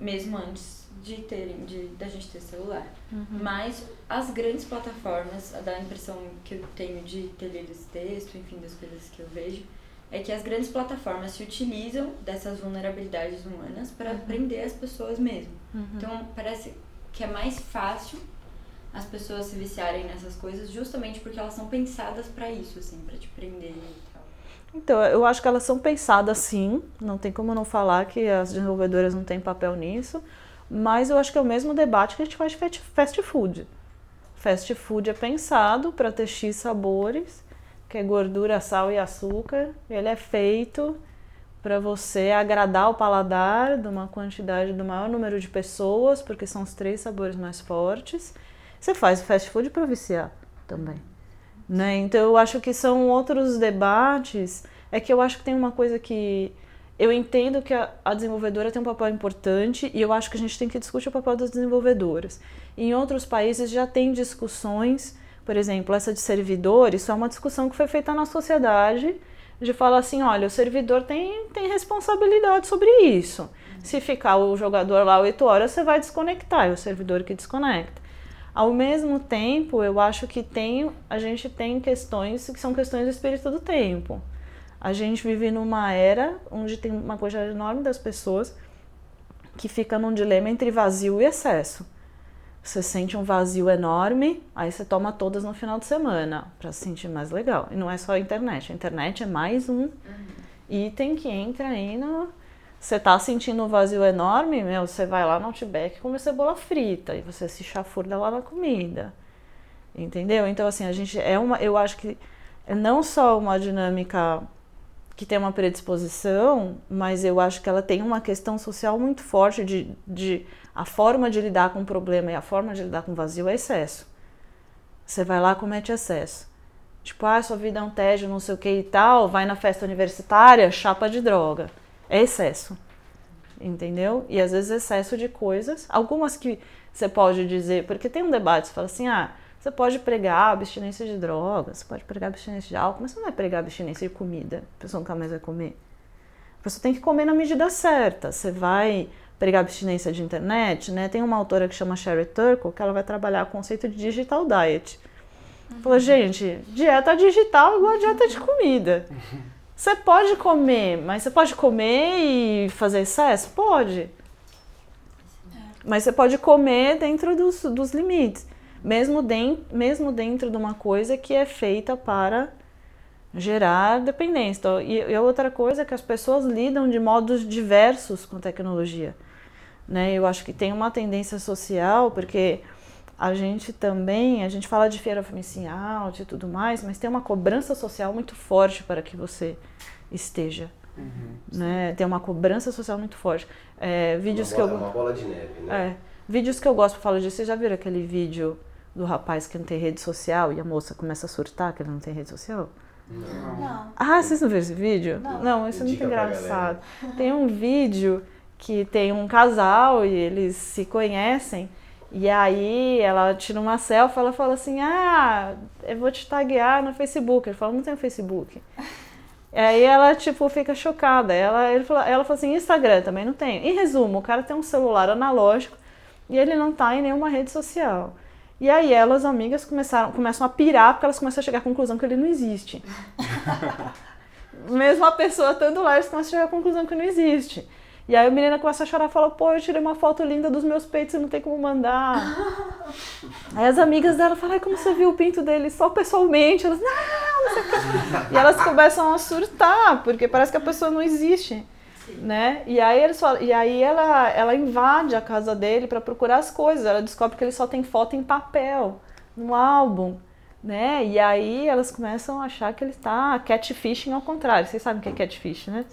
Mesmo antes de terem, de, da gente ter celular. Uhum. Mas as grandes plataformas, da impressão que eu tenho de ter lido esse texto, enfim, das coisas que eu vejo, é que as grandes plataformas se utilizam dessas vulnerabilidades humanas para uhum. prender as pessoas mesmo. Uhum. Então, parece que é mais fácil as pessoas se viciarem nessas coisas justamente porque elas são pensadas para isso, assim, para te prender e tal. Então, eu acho que elas são pensadas sim, não tem como não falar que as desenvolvedoras não têm papel nisso, mas eu acho que é o mesmo debate que a gente faz de fast food. Fast food é pensado para ter X sabores, que é gordura, sal e açúcar, ele é feito para você agradar o paladar de uma quantidade do maior número de pessoas, porque são os três sabores mais fortes você faz fast food para viciar também. Né? Então eu acho que são outros debates. É que eu acho que tem uma coisa que eu entendo que a, a, desenvolvedora tem um papel importante e eu acho que a gente tem que discutir o papel das desenvolvedoras. Em outros países já tem discussões, por exemplo, essa de servidores, isso é uma discussão que foi feita na sociedade de falar assim, olha, o servidor tem, tem responsabilidade sobre isso. Se ficar o jogador lá oito horas, você vai desconectar, é o servidor que desconecta. Ao mesmo tempo, eu acho que tem, a gente tem questões que são questões do espírito do tempo. A gente vive numa era onde tem uma quantidade enorme das pessoas que fica num dilema entre vazio e excesso. Você sente um vazio enorme, aí você toma todas no final de semana para se sentir mais legal. E não é só a internet, a internet é mais um uhum. item que entra aí no. Você tá sentindo um vazio enorme, meu, você vai lá no Outback e come cebola frita e você se chafurda lá na comida. Entendeu? Então, assim, a gente é uma. Eu acho que é não só uma dinâmica que tem uma predisposição, mas eu acho que ela tem uma questão social muito forte de, de a forma de lidar com o problema e a forma de lidar com o vazio é excesso. Você vai lá comete excesso. Tipo, ah, sua vida é um tédio, não sei o que e tal, vai na festa universitária, chapa de droga. É excesso. Entendeu? E às vezes excesso de coisas. Algumas que você pode dizer, porque tem um debate, você fala assim, ah, você pode pregar abstinência de drogas, você pode pregar abstinência de álcool, mas você não vai pregar abstinência de comida. A pessoa nunca mais vai comer. A pessoa tem que comer na medida certa. Você vai pregar abstinência de internet, né? Tem uma autora que chama Sherry Turkle que ela vai trabalhar o conceito de digital diet. Uhum. Fala, gente, dieta digital é igual a dieta de comida. Você pode comer, mas você pode comer e fazer excesso? Pode. É. Mas você pode comer dentro dos, dos limites mesmo, de, mesmo dentro de uma coisa que é feita para gerar dependência. Então, e, e outra coisa é que as pessoas lidam de modos diversos com tecnologia. Né? Eu acho que tem uma tendência social, porque a gente também, a gente fala de feira of missing out e tudo mais, mas tem uma cobrança social muito forte para que você esteja. Uhum, né? Tem uma cobrança social muito forte. É, vídeos uma que bola, eu... uma bola de neve, né? É, vídeos que eu gosto, eu falo disso, vocês já viram aquele vídeo do rapaz que não tem rede social e a moça começa a surtar que ele não tem rede social? Não. não. Ah, vocês não viram esse vídeo? Não, não isso é muito engraçado. Tem um vídeo que tem um casal e eles se conhecem. E aí ela tira uma selfie, ela fala assim, ah, eu vou te taguear no Facebook. Ele fala, não tem Facebook. E aí ela, tipo, fica chocada. Ela, ele fala, ela fala assim, Instagram também não tem. Em resumo, o cara tem um celular analógico e ele não tá em nenhuma rede social. E aí elas, amigas, começaram, começam a pirar porque elas começam a chegar à conclusão que ele não existe. Mesmo a pessoa estando lá, eles começam a chegar à conclusão que não existe. E aí a menina começa a chorar e fala, pô, eu tirei uma foto linda dos meus peitos e não tem como mandar. aí as amigas dela falam, ai, como você viu o pinto dele só pessoalmente? Elas, não, não sei o que. E elas começam a surtar, porque parece que a pessoa não existe né? E aí eles falam, e aí ela, ela invade a casa dele para procurar as coisas. Ela descobre que ele só tem foto em papel no álbum, né? E aí elas começam a achar que ele está catfishing ao contrário. Vocês sabem o que é catfish, né?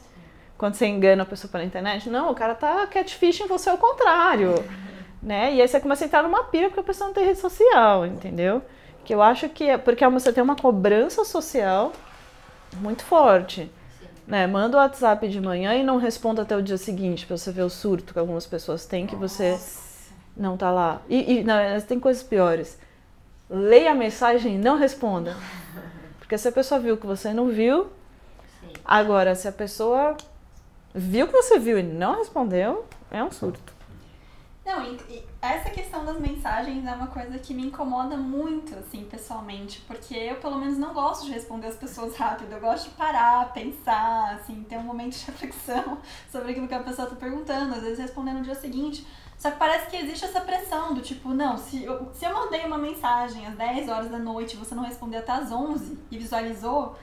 Quando você engana a pessoa pela internet, não, o cara tá catfishing você ao contrário, né? E aí você começa a entrar numa pira porque a pessoa não tem rede social, entendeu? Que eu acho que é porque você tem uma cobrança social muito forte né, manda o WhatsApp de manhã e não responda até o dia seguinte para você ver o surto que algumas pessoas têm que você Nossa. não tá lá. E, e não, tem coisas piores. Leia a mensagem e não responda. Porque se a pessoa viu que você não viu, Sim. agora se a pessoa viu que você viu e não respondeu, é um surto. Não, e, e essa questão das mensagens é uma coisa que me incomoda muito, assim, pessoalmente, porque eu, pelo menos, não gosto de responder as pessoas rápido. Eu gosto de parar, pensar, assim, ter um momento de reflexão sobre aquilo que a pessoa está perguntando, às vezes responder no dia seguinte. Só que parece que existe essa pressão do tipo, não, se eu, se eu mandei uma mensagem às 10 horas da noite e você não respondeu até às 11 e visualizou,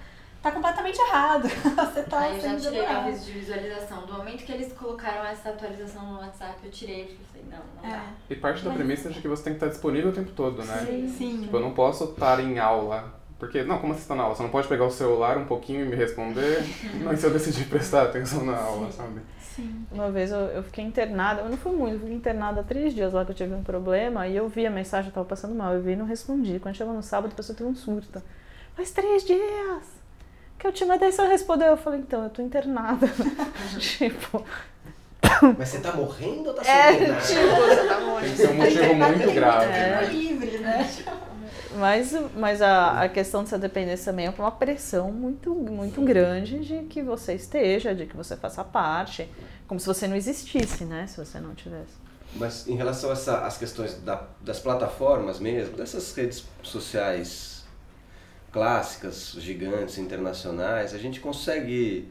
tá completamente errado. Você tá Aí eu já tirei o aviso de visualização. Do momento que eles colocaram essa atualização no WhatsApp, eu tirei, porque eu falei, não, não é. dá. E parte da premissa é de que você tem que estar disponível o tempo todo, né? Sim, sim. Tipo, eu não posso estar em aula. Porque, não, como você está na aula? Você não pode pegar o celular um pouquinho e me responder, mas se eu decidir prestar atenção na aula, sim. sabe? Sim. Uma vez eu, eu fiquei internada, eu não fui muito, eu fiquei internada há três dias lá que eu tive um problema, e eu vi a mensagem, eu tava passando mal, eu vi e não respondi. Quando chegou no sábado, a pessoa teve um surto. faz três dias que eu te mandei, você respondeu. Eu falei, então, eu tô internada. tipo... Mas você tá morrendo ou tá É, internada? tipo, você tá morrendo. Tem que ser um motivo muito grave. É. livre, né? Mas, mas a, a questão dessa dependência também é uma pressão muito, muito grande de que você esteja, de que você faça parte, como se você não existisse, né? Se você não tivesse. Mas em relação a essa, às questões da- das plataformas mesmo, dessas redes sociais clássicas, gigantes, internacionais, a gente consegue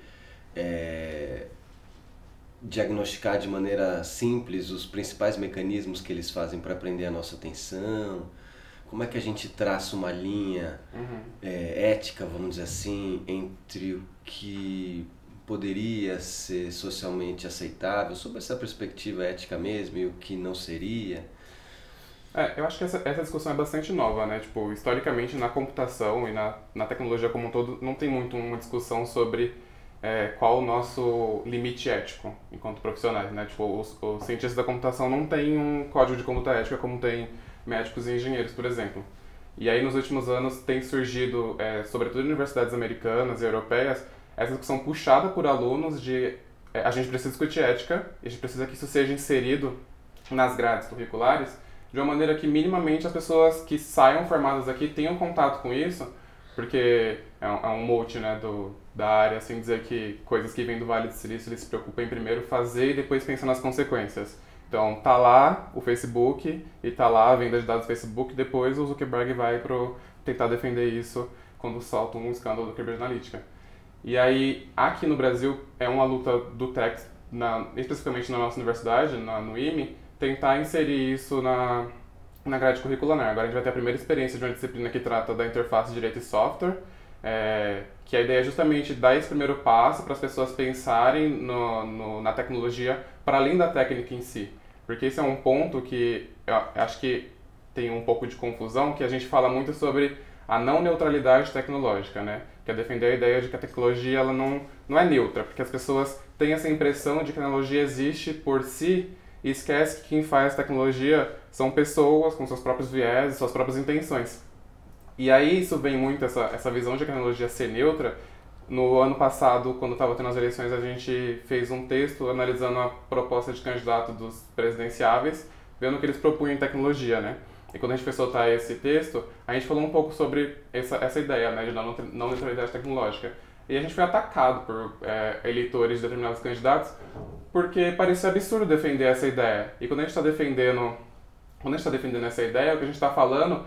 é, diagnosticar de maneira simples os principais mecanismos que eles fazem para prender a nossa atenção? Como é que a gente traça uma linha Uhum. é, ética, vamos dizer assim, entre o que poderia ser socialmente aceitável, sob essa perspectiva ética mesmo, e o que não seria? É, eu acho que essa, essa discussão é bastante nova, né? Tipo, historicamente na computação e na, na tecnologia como um todo, não tem muito uma discussão sobre é, qual o nosso limite ético enquanto profissionais, né? Tipo, os, os cientistas da computação não têm um código de conduta ética como tem médicos e engenheiros, por exemplo. E aí, nos últimos anos, tem surgido, é, sobretudo em universidades americanas e europeias, essa discussão puxada por alunos de é, a gente precisa discutir ética a gente precisa que isso seja inserido nas grades curriculares de uma maneira que minimamente as pessoas que saiam formadas aqui tenham contato com isso, porque é um, é um mote né, do, da área, assim, dizer que coisas que vêm do Vale do Silício eles se preocupam em primeiro fazer e depois pensar nas consequências. Então, tá lá o Facebook e tá lá a venda de dados do Facebook, depois o Zuckerberg vai pro tentar defender isso quando solta um escândalo do Cambridge Analytica. E aí, aqui no Brasil, é uma luta do TEC, na, especificamente na nossa universidade, na, no IME, tentar inserir isso na, na grade curricular. né? Agora a gente vai ter a primeira experiência de uma disciplina que trata da interface direito e software, é, que a ideia é justamente dar esse primeiro passo para as pessoas pensarem no, no, na tecnologia para além da técnica em si. Porque esse é um ponto que eu acho que tem um pouco de confusão, que a gente fala muito sobre a não neutralidade tecnológica, né? Que é defender a ideia de que a tecnologia ela não, não é neutra, porque as pessoas têm essa impressão de que a tecnologia existe por si e esquece que quem faz tecnologia são pessoas com seus próprios viés, suas próprias intenções. E aí isso vem muito, essa, essa visão de tecnologia ser neutra. No ano passado, quando estava tendo as eleições, a gente fez um texto analisando a proposta de candidato dos presidenciáveis, vendo o que eles propunham em tecnologia, né? E quando a gente foi soltar esse texto, a gente falou um pouco sobre essa, essa ideia né, de não neutralidade tecnológica. E a gente foi atacado por é, eleitores de determinados candidatos porque parecia absurdo defender essa ideia. E quando a gente está defendendo, quando a gente está defendendo essa ideia, o que a gente está falando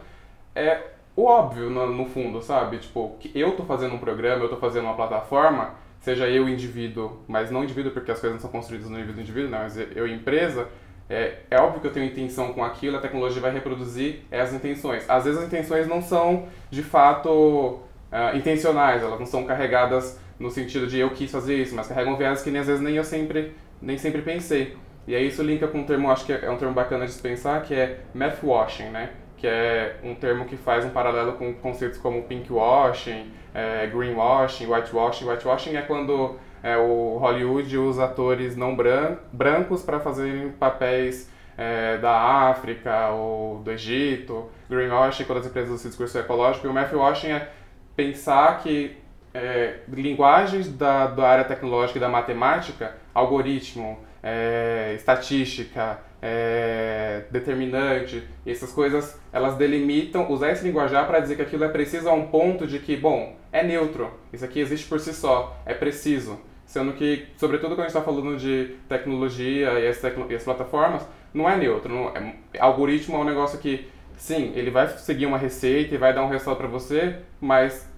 é o óbvio no, no, fundo, sabe? Tipo, que eu tô fazendo um programa, eu tô fazendo uma plataforma, seja eu indivíduo, mas não indivíduo porque as coisas não são construídas no nível do indivíduo, não, mas eu empresa, é, é óbvio que eu tenho intenção com aquilo, a tecnologia vai reproduzir as intenções. Às vezes as intenções não são, de fato, uh, intencionais, elas não são carregadas no sentido de eu quis fazer isso, mas carregam viés que nem às vezes nem eu sempre, nem sempre pensei. E aí isso linka com um termo, acho que é um termo bacana de se pensar, que é math washing, né? que é um termo que faz um paralelo com conceitos como pinkwashing, é, greenwashing, whitewashing. Whitewashing é quando é, o Hollywood usa atores não bran brancos para fazerem papéis é, da África ou do Egito. Greenwashing quando as empresas usam esse discurso ecológico. E o mathwashing é pensar que é, linguagens da, da área tecnológica e da matemática, algoritmo, é, estatística, é, determinante, essas coisas, elas delimitam, usar esse linguajar para dizer que aquilo é preciso a um ponto de que, bom, é neutro, isso aqui existe por si só, é preciso. Sendo que, sobretudo quando a gente está falando de tecnologia e as, tecno e as, plataformas, não é neutro. Não é, algoritmo é um negócio que, sim, ele vai seguir uma receita e vai dar um resultado para você, mas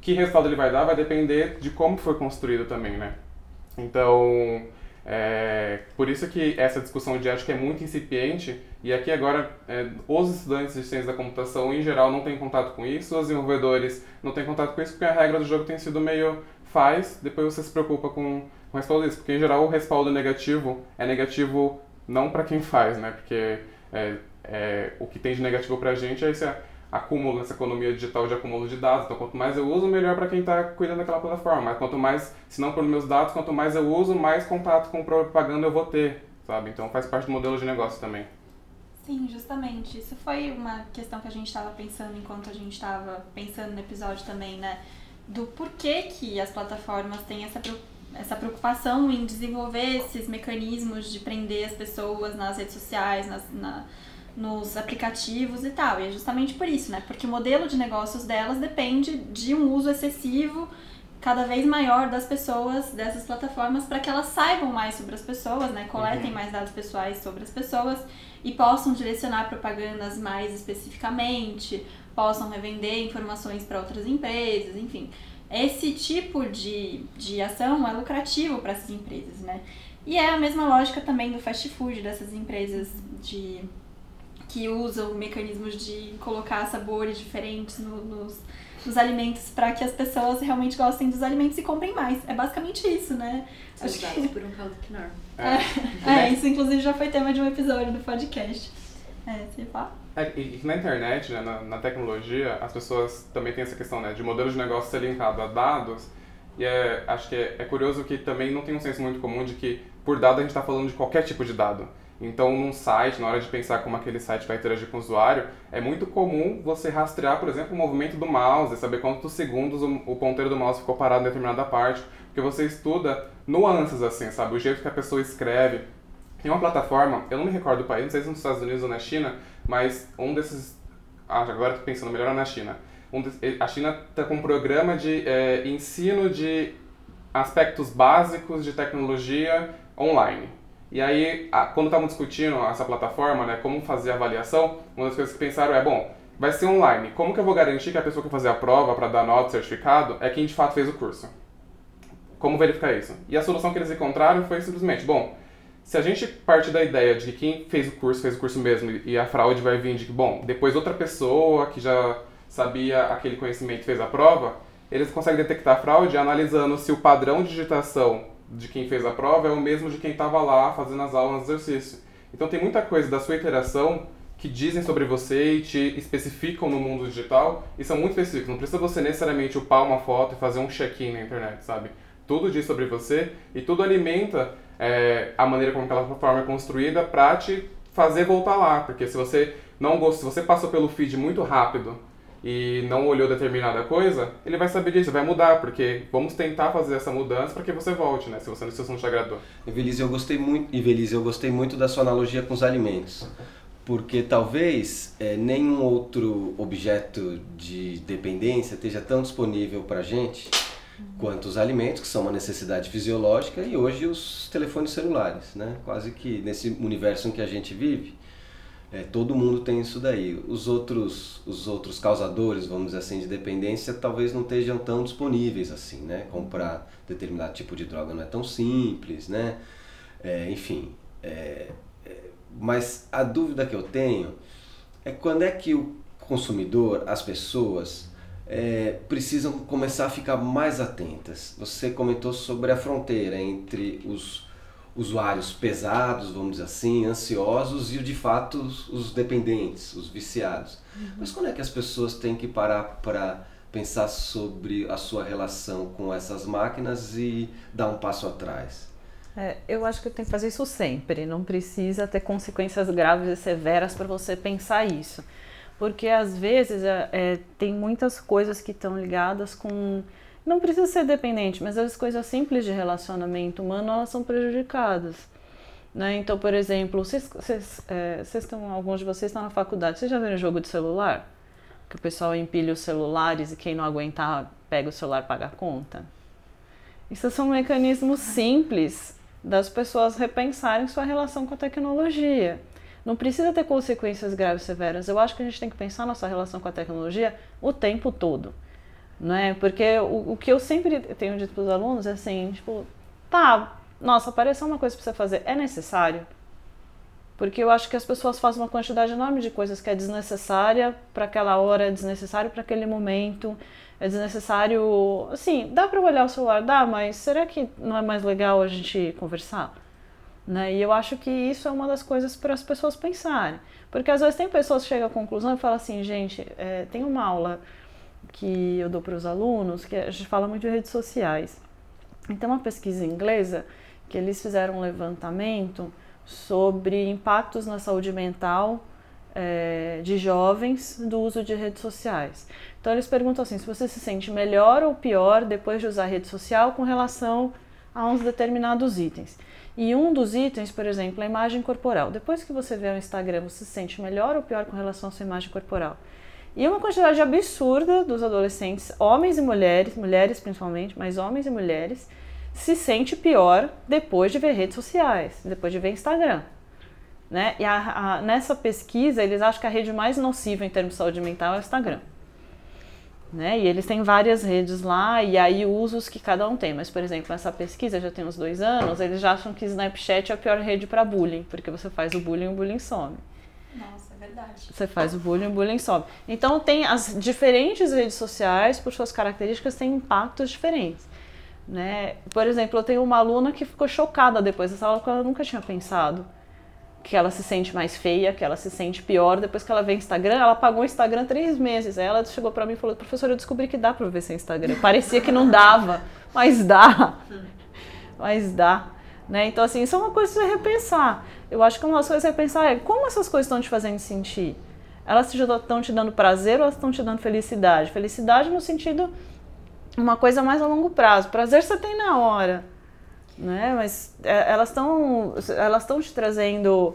que resultado ele vai dar vai depender de como foi construído também, né? Então, é, por isso que essa discussão de ética é muito incipiente e aqui agora é, os estudantes de ciência da computação em geral não têm contato com isso, os desenvolvedores não têm contato com isso porque a regra do jogo tem sido meio faz, depois você se preocupa com, o respaldo disso, porque em geral o respaldo negativo é negativo não para quem faz, né? Porque é, é, o que tem de negativo para a gente é esse acúmulo, essa economia digital de acúmulo de dados. Então, quanto mais eu uso, melhor para quem está cuidando daquela plataforma. Mas quanto mais, se não por meus dados, quanto mais eu uso, mais contato com propaganda eu vou ter, sabe? Então, faz parte do modelo de negócio também. Sim, justamente. Isso foi uma questão que a gente estava pensando enquanto a gente estava pensando no episódio também, né? Do porquê que as plataformas têm essa essa preocupação em desenvolver esses mecanismos de prender as pessoas nas redes sociais, nas, na, nos aplicativos e tal. E é justamente por isso, né? Porque o modelo de negócios delas depende de um uso excessivo cada vez maior das pessoas dessas plataformas para que elas saibam mais sobre as pessoas, né? Coletem uhum. mais dados pessoais sobre as pessoas e possam direcionar propagandas mais especificamente, possam revender informações para outras empresas, enfim. Esse tipo de, de ação é lucrativo para essas empresas, né? E é a mesma lógica também do fast food, dessas empresas de que usam mecanismos de colocar sabores diferentes no, nos, nos alimentos para que as pessoas realmente gostem dos alimentos e comprem mais. É basicamente isso, né? Acho que... por um caldo quinor. É. é, isso inclusive já foi tema de um episódio do podcast. É, você fala? É, e na internet, né, na, na, tecnologia, as pessoas também têm essa questão né, de modelo de negócio ser linkado a dados. E é, acho que é, é curioso que também não tem um senso muito comum de que por dado a gente está falando de qualquer tipo de dado. Então, num site, na hora de pensar como aquele site vai interagir com o usuário, é muito comum você rastrear, por exemplo, o movimento do mouse, saber quantos segundos o ponteiro do mouse ficou parado em determinada parte, porque você estuda nuances, assim, sabe? O jeito que a pessoa escreve. Tem uma plataforma, eu não me recordo do país, não sei se nos Estados Unidos ou na China, mas um desses. Ah, agora estou pensando melhor na China. Um a China está com um programa de é, ensino de aspectos básicos de tecnologia online. E aí, quando estavam discutindo essa plataforma, né, como fazer a avaliação, uma das coisas que pensaram é, bom, vai ser online. Como que eu vou garantir que a pessoa que fazer a prova para dar nota, certificado, é quem de fato fez o curso? Como verificar isso? E a solução que eles encontraram foi simplesmente, bom, se a gente parte da ideia de que quem fez o curso fez o curso mesmo e a fraude vai vir de que, bom, depois outra pessoa que já sabia aquele conhecimento fez a prova, eles conseguem detectar a fraude analisando se o padrão de digitação de quem fez a prova é o mesmo de quem estava lá fazendo as aulas no exercício. Então tem muita coisa da sua interação que dizem sobre você e te especificam no mundo digital e são muito específicos. Não precisa você necessariamente upar uma foto e fazer um check-in na internet, sabe? Tudo diz sobre você e tudo alimenta é, a maneira como aquela plataforma é construída para te fazer voltar lá. Porque se você não gostou, se você passou pelo feed muito rápido e não olhou determinada coisa, ele vai saber disso, vai mudar, porque vamos tentar fazer essa mudança para que você volte, né? Se você, se não te agradou. Evelise, eu gostei muito, Evelise, eu gostei muito da sua analogia com os alimentos. Porque talvez é, nenhum outro objeto de dependência esteja tão disponível para a gente quanto os alimentos, que são uma necessidade fisiológica, e hoje os telefones celulares, né? Quase que nesse universo em que a gente vive, é, todo mundo tem isso daí. Os outros, os outros causadores, vamos dizer assim, de dependência, talvez não estejam tão disponíveis assim, né? Comprar determinado tipo de droga não é tão simples, né? É, enfim, é, é, mas a dúvida que eu tenho é quando é que o consumidor, as pessoas, é, precisam começar a ficar mais atentas. Você comentou sobre a fronteira entre os usuários pesados, vamos dizer assim, ansiosos e de fato os, dependentes, os viciados. Uhum. Mas quando é que as pessoas têm que parar para pensar sobre a sua relação com essas máquinas e dar um passo atrás? É, eu acho que tem que fazer isso sempre, não precisa ter consequências graves e severas para você pensar isso. Porque às vezes é, é, tem muitas coisas que estão ligadas com não precisa ser dependente, mas as coisas simples de relacionamento humano elas são prejudicadas. Né? Então, por exemplo, vocês, vocês, é, vocês estão, alguns de vocês estão na faculdade, vocês já viram jogo de celular? Que o pessoal empilha os celulares e quem não aguentar pega o celular e paga a conta? Isso são mecanismos simples das pessoas repensarem sua relação com a tecnologia. Não precisa ter consequências graves e severas. Eu acho que a gente tem que pensar nossa relação com a tecnologia o tempo todo não é? Porque o, o que eu sempre tenho dito para os alunos é assim, tipo, tá, nossa, apareceu uma coisa para você fazer, é necessário? Porque eu acho que as pessoas fazem uma quantidade enorme de coisas que é desnecessária para aquela hora, é desnecessário para aquele momento, é desnecessário. Assim, dá para olhar o celular, dá, mas será que não é mais legal a gente conversar? Né? E eu acho que isso é uma das coisas para as pessoas pensarem. Porque às vezes tem pessoas que chegam à conclusão e falam assim, gente, é, tem uma aula que eu dou para os alunos, que a gente fala muito de redes sociais. Então, uma pesquisa inglesa que eles fizeram um levantamento sobre impactos na saúde mental é, de jovens do uso de redes sociais. Então eles perguntam assim, se você se sente melhor ou pior depois de usar rede social com relação a uns determinados itens. E um dos itens, por exemplo, é a imagem corporal. Depois que você vê o Instagram, você se sente melhor ou pior com relação à sua imagem corporal? E uma quantidade absurda dos adolescentes, homens e mulheres, mulheres principalmente, mas homens e mulheres, se sente pior depois de ver redes sociais, depois de ver Instagram. Né? E a, a, nessa pesquisa, eles acham que a rede mais nociva em termos de saúde mental é o Instagram. Né? E eles têm várias redes lá e aí usos que cada um tem. Mas, por exemplo, essa pesquisa já tem uns dois anos, eles já acham que Snapchat é a pior rede para bullying, porque você faz o bullying e o bullying some. Nossa, verdade. Você faz o bullying e o bullying some. Então, tem as diferentes redes sociais, por suas características, têm impactos diferentes. Né? Por exemplo, eu tenho uma aluna que ficou chocada depois dessa aula, porque ela nunca tinha pensado que ela se sente mais feia, que ela se sente pior. Depois que ela vê Instagram, ela pagou o Instagram três meses. Aí ela chegou para mim e falou: professor, eu descobri que dá para ver sem Instagram. Parecia que não dava, mas dá. Mas dá. Né? Então, assim, isso é uma coisa você repensar. Eu acho que uma das coisas é repensar é como essas coisas estão te fazendo sentir. Elas estão te dando prazer ou elas estão te dando felicidade? Felicidade no sentido uma coisa mais a longo prazo. Prazer você tem na hora né? Mas é, elas estão elas estão te trazendo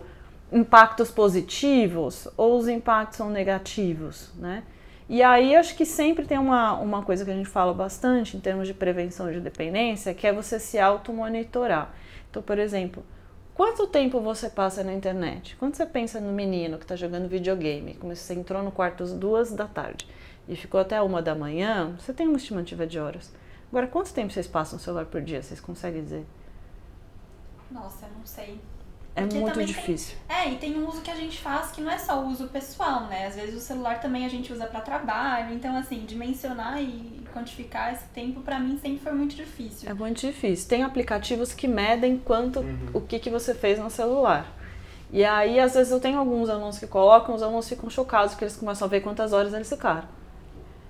impactos positivos ou os impactos são negativos, né? E aí acho que sempre tem uma, uma coisa que a gente fala bastante em termos de prevenção de dependência, que é você se automonitorar. Então, por exemplo, quanto tempo você passa na internet? Quando você pensa no menino que está jogando videogame, como você entrou no quarto às duas da tarde e ficou até uma da manhã, você tem uma estimativa de horas. Agora, quanto tempo vocês passam no celular por dia? Vocês conseguem dizer? Nossa, eu não sei. É Porque muito difícil. Tem, é, e tem um uso que a gente faz que não é só o uso pessoal, né? Às vezes o celular também a gente usa para trabalho. Então, assim, dimensionar e quantificar esse tempo para mim sempre foi muito difícil. É muito difícil. Tem aplicativos que medem quanto uhum. o que, que você fez no celular. E aí, às vezes, eu tenho alguns alunos que colocam, os alunos ficam chocados porque eles começam a ver quantas horas eles ficaram.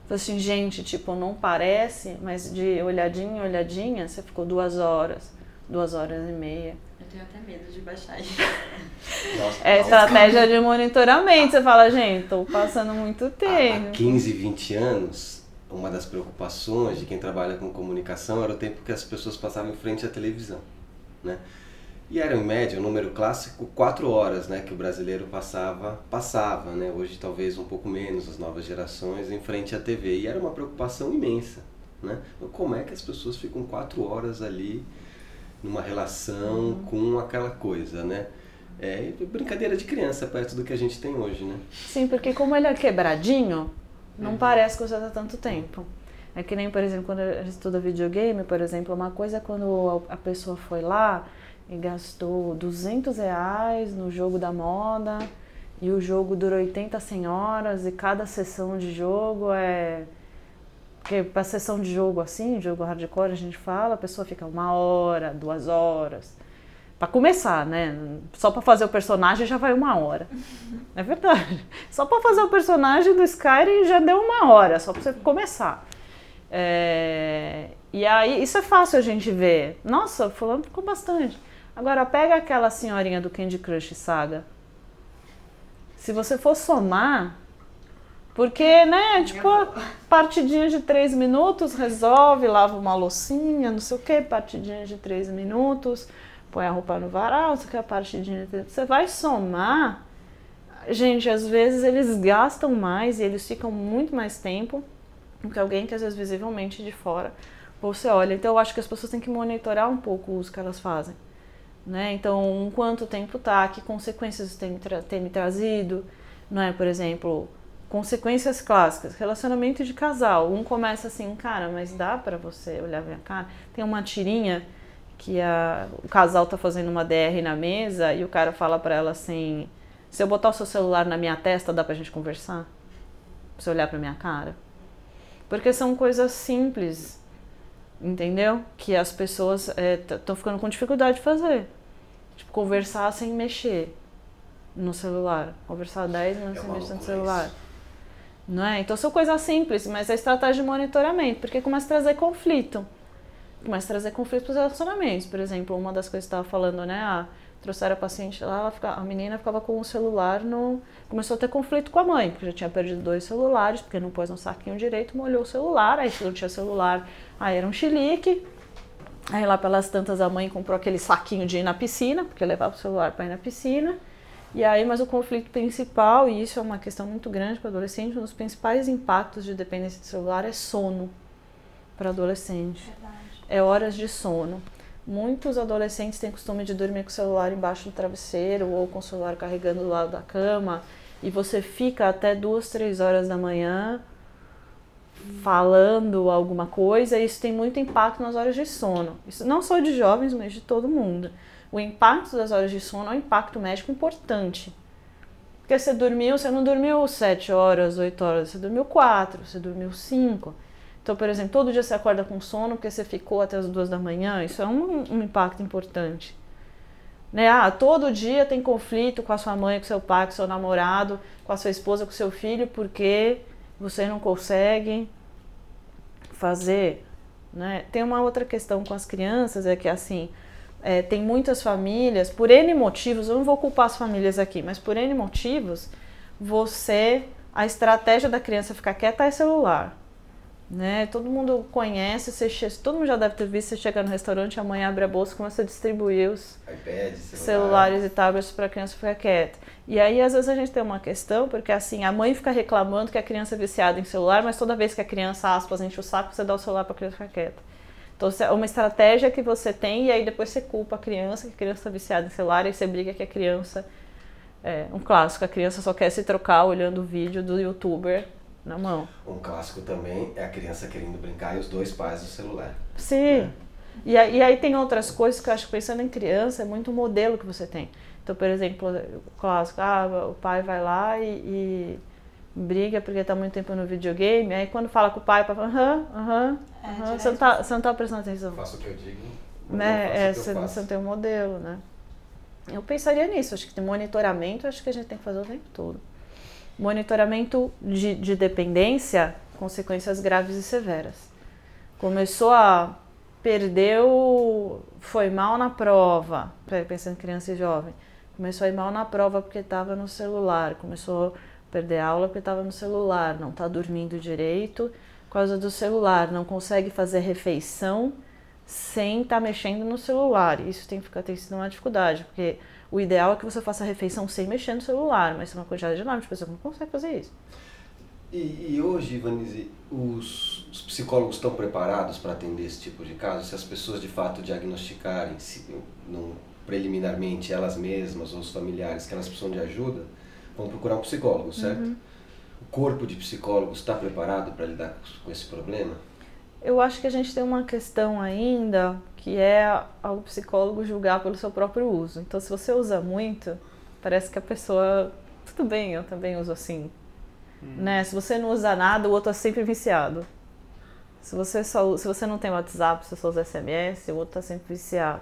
Então, assim, gente, tipo, não parece, mas de olhadinha em olhadinha, você ficou duas horas, duas horas e meia. Eu tenho até medo de baixar Nossa, É estratégia de monitoramento. Você fala, gente, tô passando muito tempo. Há 15, 20 anos, uma das preocupações de quem trabalha com comunicação era o tempo que as pessoas passavam em frente à televisão, né? E era, em média, o um número clássico, quatro horas né, que o brasileiro passava, passava, né? hoje talvez um pouco menos, as novas gerações, em frente à TV. E era uma preocupação imensa. Né? Como é que as pessoas ficam quatro horas ali numa relação uhum. com aquela coisa, né? É brincadeira de criança perto do que a gente tem hoje, né? Sim, porque como ele é quebradinho, não uhum. parece que você está tanto tempo. É que nem, por exemplo, quando a gente estuda videogame, por exemplo, uma coisa é quando a pessoa foi lá e gastou 200 reais no jogo da moda e o jogo dura 80 senhoras e cada sessão de jogo é porque para sessão de jogo assim, jogo hardcore a gente fala, a pessoa fica uma hora, duas horas. Para começar, né? Só para fazer o personagem já vai uma hora. É verdade. Só para fazer o personagem do Skyrim já deu uma hora, só para você começar. É... E aí, isso é fácil a gente ver. Nossa, fulano ficou bastante. Agora pega aquela senhorinha do Candy Crush Saga. Se você for somar, porque, né, tipo, partidinha de três minutos resolve, lava uma loucinha, não sei o que, partidinha de três minutos, põe a roupa no varal, não sei o que, partidinha de... Você vai somar, gente, às vezes eles gastam mais e eles ficam muito mais tempo do que alguém que às vezes visivelmente de fora você olha. Então eu acho que as pessoas têm que monitorar um pouco o uso que elas fazem. Né? Então, quanto tempo tá, que consequências tem, tem me trazido, não é? Por exemplo, consequências clássicas, relacionamento de casal. Um começa assim, cara, mas dá para você olhar minha cara? Tem uma tirinha que a, o casal tá fazendo uma DR na mesa e o cara fala para ela assim: se eu botar o seu celular na minha testa, dá pra gente conversar? Pra você olhar pra minha cara? Porque são coisas simples, entendeu? Que as pessoas estão é, ficando com dificuldade de fazer. Tipo, conversar sem mexer no celular. Conversar 10 minutos sem mexer no celular. Não é? Então são coisas simples, mas é estratégia de monitoramento, porque começa a trazer conflito. Começa a trazer conflito para os relacionamentos. Por exemplo, uma das coisas que estava falando, né? Ah, trouxeram a paciente lá, ela a menina ficava com o celular no. Começou a ter conflito com a mãe, porque já tinha perdido dois celulares, porque não pôs no saquinho direito, molhou o celular, aí não tinha celular, aí era um chilique. Aí lá pelas tantas a mãe comprou aquele saquinho de ir na piscina, porque levava o celular para ir na piscina. E aí, mas o conflito principal, e isso é uma questão muito grande para adolescente, um dos principais impactos de dependência de celular é sono para adolescente. Verdade. É horas de sono. Muitos adolescentes têm costume de dormir com o celular embaixo do travesseiro ou com o celular carregando do lado da cama e você fica até duas, três horas da manhã falando alguma coisa, e isso tem muito impacto nas horas de sono. Isso não só de jovens, mas de todo mundo. O impacto das horas de sono é um impacto médico importante. Porque você dormiu, você não dormiu sete horas, oito horas, você dormiu quatro, você dormiu cinco. Então, por exemplo, todo dia você acorda com sono porque você ficou até as duas da manhã, isso é um, um impacto importante. Né? Ah, todo dia tem conflito com a sua mãe, com seu pai, com seu namorado, com a sua esposa, com seu filho, porque você não consegue fazer. Né? Tem uma outra questão com as crianças, é que assim, é, tem muitas famílias, por N motivos, eu não vou culpar as famílias aqui, mas por N motivos, você, a estratégia da criança ficar quieta é celular. Né? Todo mundo conhece, você, todo mundo já deve ter visto você chegar no restaurante, a mãe abre a bolsa e começa a distribuir os iPad, celular. celulares e tablets para a criança ficar quieta. E aí, às vezes, a gente tem uma questão, porque assim, a mãe fica reclamando que a criança é viciada em celular, mas toda vez que a criança, aspas, enche o saco, você dá o celular para a criança ficar quieta. Então, é uma estratégia que você tem e aí depois você culpa a criança, que a criança está viciada em celular, e você briga que a criança. É um clássico, a criança só quer se trocar olhando o vídeo do youtuber na mão. Um clássico também é a criança querendo brincar e os dois pais do celular. Sim. Né? E, aí, e aí tem outras coisas que eu acho que pensando em criança é muito o modelo que você tem. Então, por exemplo, o clássico, ah, o pai vai lá e, e briga porque está muito tempo no videogame, aí quando fala com o pai, o pai fala, aham, aham, é, você, não tá, você não tá prestando atenção. Faço o que eu digo. Né? É, você, você não tem um modelo, né? Eu pensaria nisso, acho que tem monitoramento, acho que a gente tem que fazer o tempo todo. Monitoramento de, de dependência, consequências graves e severas. Começou a perdeu, foi mal na prova, pensando em criança e jovem, começou a ir mal na prova porque estava no celular, começou perder aula porque estava no celular, não está dormindo direito por causa do celular, não consegue fazer refeição sem estar tá mexendo no celular. Isso tem, tem sido uma dificuldade, porque o ideal é que você faça a refeição sem mexer no celular, mas tem uma quantidade enorme de pessoas que não consegue fazer isso. E, e hoje, Ivanise, os, os, psicólogos estão preparados para atender esse tipo de caso? Se as pessoas de fato diagnosticarem se, não, preliminarmente elas mesmas ou os familiares que elas precisam de ajuda, vão procurar um psicólogo, certo? Uhum. O corpo de psicólogos está preparado para lidar com esse problema? Eu acho que a gente tem uma questão ainda que é o psicólogo julgar pelo seu próprio uso. Então, se você usa muito, parece que a pessoa. Tudo bem, eu também uso assim. Hum. Né? Se você não usa nada, o outro é sempre viciado. Se você, só, se você não tem WhatsApp, se você só usa SMS, o outro está sempre viciado.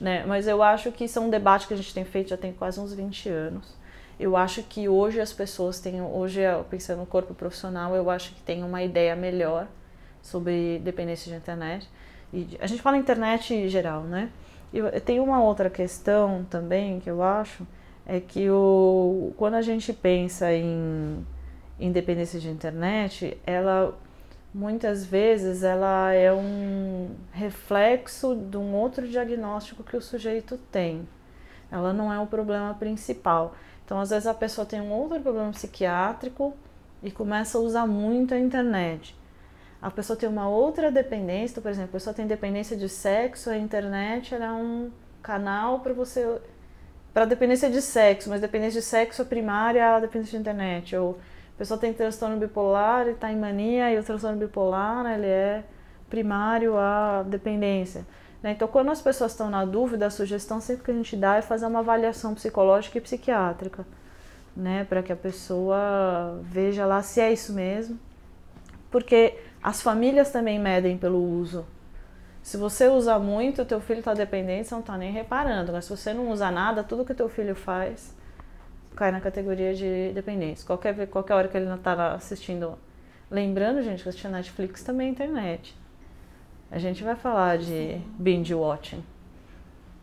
Né? Mas eu acho que isso é um debate que a gente tem feito já tem quase uns 20 anos. Eu acho que hoje as pessoas têm, hoje pensando no corpo profissional, eu acho que tem uma ideia melhor sobre dependência de internet. E a gente fala internet em geral, né? E tem uma outra questão também que eu acho é que o, quando a gente pensa em independência de internet, ela muitas vezes ela é um reflexo de um outro diagnóstico que o sujeito tem. Ela não é o problema principal. Então, às vezes a pessoa tem um outro problema psiquiátrico e começa a usar muito a internet a pessoa tem uma outra dependência, então, por exemplo, a pessoa tem dependência de sexo, a internet é um canal para você para dependência de sexo, mas dependência de sexo é primária a dependência de internet. Ou a pessoa tem transtorno bipolar e está em mania e o transtorno bipolar ele é primário à dependência. Né? Então, quando as pessoas estão na dúvida, a sugestão sempre que a gente dá é fazer uma avaliação psicológica e psiquiátrica, né? para que a pessoa veja lá se é isso mesmo. Porque as famílias também medem pelo uso. Se você usa muito, teu filho está dependente, você não está nem reparando. Mas se você não usa nada, tudo que teu filho faz cai na categoria de dependência. Qualquer, qualquer hora que ele não está assistindo. Lembrando, gente, que assistir Netflix também é internet. A gente vai falar de binge watching.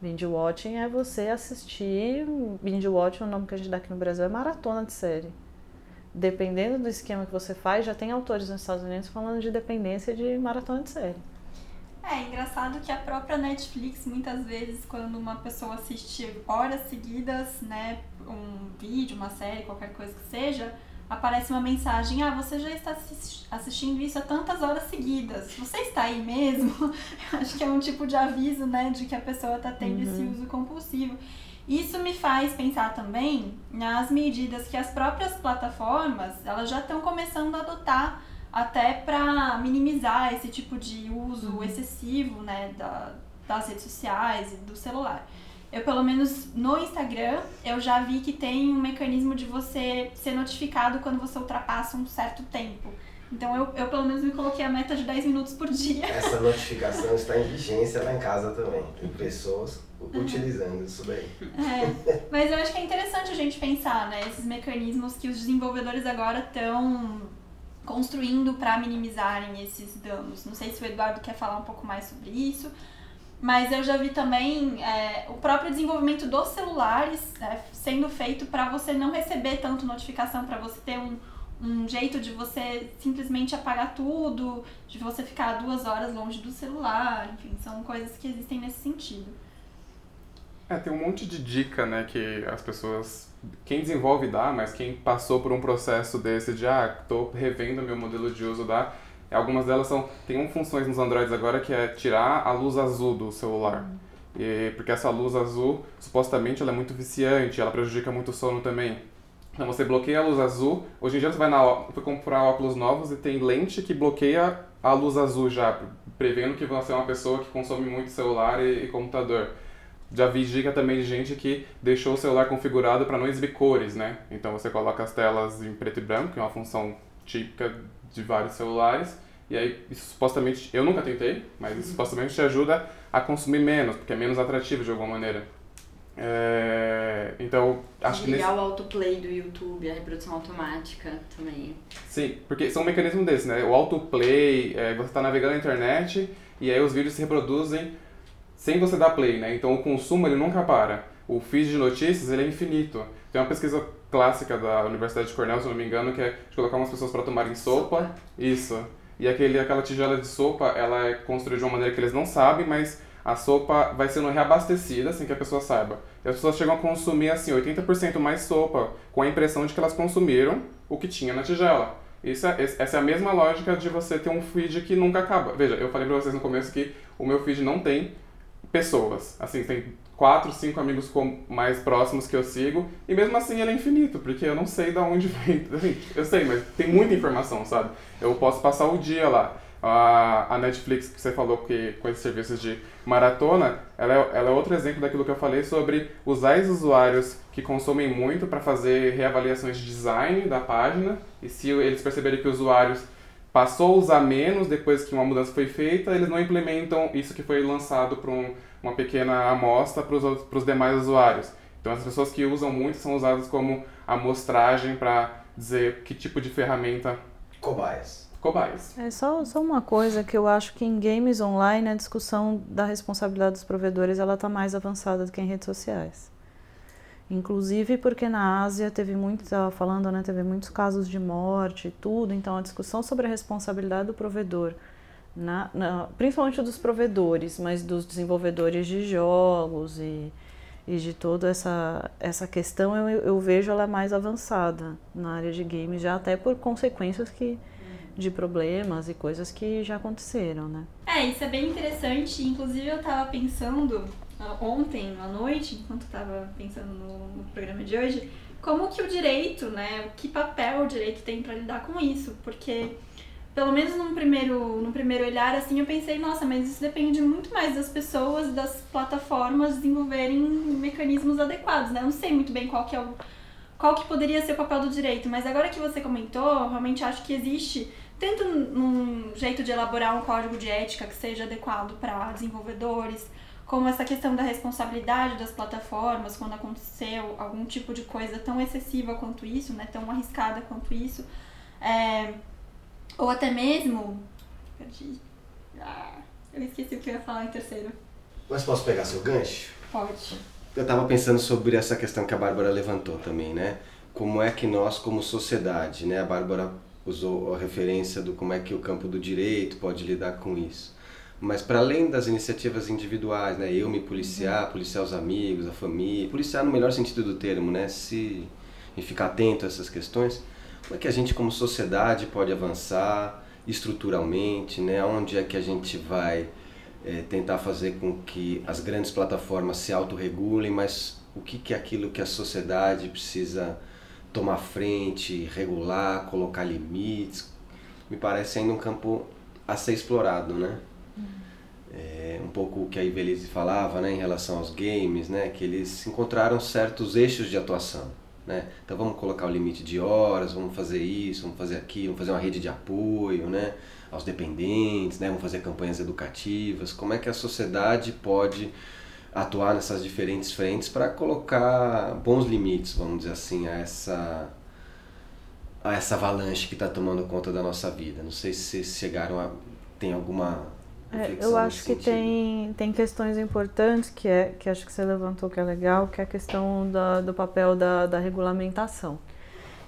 Binge watching é você assistir. Binge watching, o nome que a gente dá aqui no Brasil é maratona de série. Dependendo do esquema que você faz, já tem autores nos Estados Unidos falando de dependência de maratona de série. É engraçado que a própria Netflix, muitas vezes, quando uma pessoa assiste horas seguidas, né, um vídeo, uma série, qualquer coisa que seja, aparece uma mensagem: Ah, você já está assistindo isso há tantas horas seguidas. Você está aí mesmo? Acho que é um tipo de aviso, né, de que a pessoa está tendo uhum. esse uso compulsivo. Isso me faz pensar também nas medidas que as próprias plataformas elas já estão começando a adotar até para minimizar esse tipo de uso uhum. excessivo né, da, das redes sociais e do celular. Eu, pelo menos no Instagram, eu já vi que tem um mecanismo de você ser notificado quando você ultrapassa um certo tempo. Então eu, eu pelo menos me coloquei a meta de 10 minutos por dia. Essa notificação está em vigência lá em casa também. Tem pessoas utilizando isso daí. É, mas eu acho que é interessante a gente pensar, né? Esses mecanismos que os desenvolvedores agora estão construindo para minimizarem esses danos. Não sei se o Eduardo quer falar um pouco mais sobre isso, mas eu já vi também é, o próprio desenvolvimento dos celulares é, sendo feito para você não receber tanto notificação, para você ter um, um jeito de você simplesmente apagar tudo, de você ficar duas horas longe do celular, enfim, são coisas que existem nesse sentido. É, tem um monte de dica, né, que as pessoas, quem desenvolve dá, mas quem passou por um processo desse de, ah, tô revendo meu modelo de uso dá, algumas delas são, tem um funções nos Androids agora que é tirar a luz azul do celular. Uhum. E, porque essa luz azul, supostamente, ela é muito viciante, ela prejudica muito o sono também. Então você bloqueia a luz azul. Hoje em dia você vai na comprar óculos novos e tem lente que bloqueia a luz azul já, prevendo que você é uma pessoa que consome muito celular e, e computador. Já vi dica também de gente que deixou o celular configurado para não exibir cores, né? Então você coloca as telas em preto e branco, que é uma função típica de vários celulares. E aí, isso supostamente, eu nunca tentei, mas isso supostamente te ajuda a consumir menos, porque é menos atrativo de alguma maneira. É, então, acho que. Nesse... o autoplay do YouTube, a reprodução automática também. Sim, porque são um mecanismo desse, né? O autoplay, é, você está navegando na internet e aí os vídeos se reproduzem sem você dar play, né? Então o consumo ele nunca para. O feed de notícias ele é infinito. Tem uma pesquisa clássica da Universidade de Cornell, se não me engano, que é de colocar umas pessoas para tomarem sopa. sopa. Isso. E aquele, aquela tigela de sopa, ela é construída de uma maneira que eles não sabem, mas a sopa vai sendo reabastecida sem que a pessoa saiba. E as pessoas chegam a consumir assim 80% mais sopa, com a impressão de que elas consumiram o que tinha na tigela. Isso é, essa é a mesma lógica de você ter um feed que nunca acaba. Veja, eu falei para vocês no começo que o meu feed não tem pessoas. Assim, tem quatro, cinco amigos mais próximos que eu sigo, e mesmo assim ele é infinito, porque eu não sei de onde vem. Assim, eu sei, mas tem muita informação, sabe? Eu posso passar o dia lá. A, Netflix, que você falou que com esses serviços de maratona, ela é, ela é outro exemplo daquilo que eu falei sobre usar os usuários que consomem muito para fazer reavaliações de design da página, e se eles perceberem que usuários passou a usar menos depois que uma mudança foi feita, eles não implementam isso que foi lançado para um, uma pequena amostra para os demais usuários. Então, as pessoas que usam muito são usadas como amostragem para dizer que tipo de ferramenta. Cobaias. Cobaias. É só, só uma coisa que eu acho que em games online a discussão da responsabilidade dos provedores ela está mais avançada do que em redes sociais. Inclusive porque na Ásia teve muito, estava falando, né, teve muitos casos de morte e tudo, então a discussão sobre a responsabilidade do provedor, na, na, principalmente dos provedores, mas dos desenvolvedores de jogos e, e de toda essa, essa questão, eu, eu vejo ela mais avançada na área de games, já até por consequências que, de problemas e coisas que já aconteceram, né? É, isso é bem interessante. Inclusive eu estava pensando ontem à noite, enquanto estava pensando no, no, programa de hoje, como que o direito, né, que papel o direito tem para lidar com isso, porque pelo menos num primeiro, num primeiro olhar, assim, eu pensei, nossa, mas isso depende muito mais das pessoas, das plataformas desenvolverem mecanismos adequados, né? Eu não sei muito bem qual que é o qual que poderia ser o papel do direito, mas agora que você comentou, realmente acho que existe tanto num jeito de elaborar um código de ética que seja adequado para desenvolvedores, como essa questão da responsabilidade das plataformas quando aconteceu algum tipo de coisa tão excessiva quanto isso, né, tão arriscada quanto isso, é, ou até mesmo, perdi, ah, eu esqueci o que eu ia falar em terceiro. Mas posso pegar seu gancho? Pode. Eu estava pensando sobre essa questão que a Bárbara levantou também, né? Como é que nós, como sociedade, né? A Bárbara usou a referência do como é que o campo do direito pode lidar com isso. Mas para além das iniciativas individuais, né? Eu me policiar, policiar os amigos, a família, policiar no melhor sentido do termo, né? Se e ficar atento a essas questões. Como é que a gente como sociedade pode avançar estruturalmente, né? Onde é que a gente vai é, tentar fazer com que as grandes plataformas se autorregulem, mas o que, que é aquilo que a sociedade precisa tomar frente, regular, colocar limites? Me parece ainda um campo a ser explorado, né? É, um pouco o que a Ivelise falava né, em relação aos games, né, que eles encontraram certos eixos de atuação. Né? Então vamos colocar o limite de horas, vamos fazer isso, vamos fazer aquilo, vamos fazer uma rede de apoio né? aos dependentes, né? vamos fazer campanhas educativas. Como é que a sociedade pode atuar nessas diferentes frentes para colocar bons limites, vamos dizer assim, a essa, a essa avalanche que está tomando conta da nossa vida? Não sei se vocês chegaram a. tem alguma é, eu acho que tem, tem questões importantes que é que acho que você levantou que é legal, que é a questão da, do papel da, da regulamentação.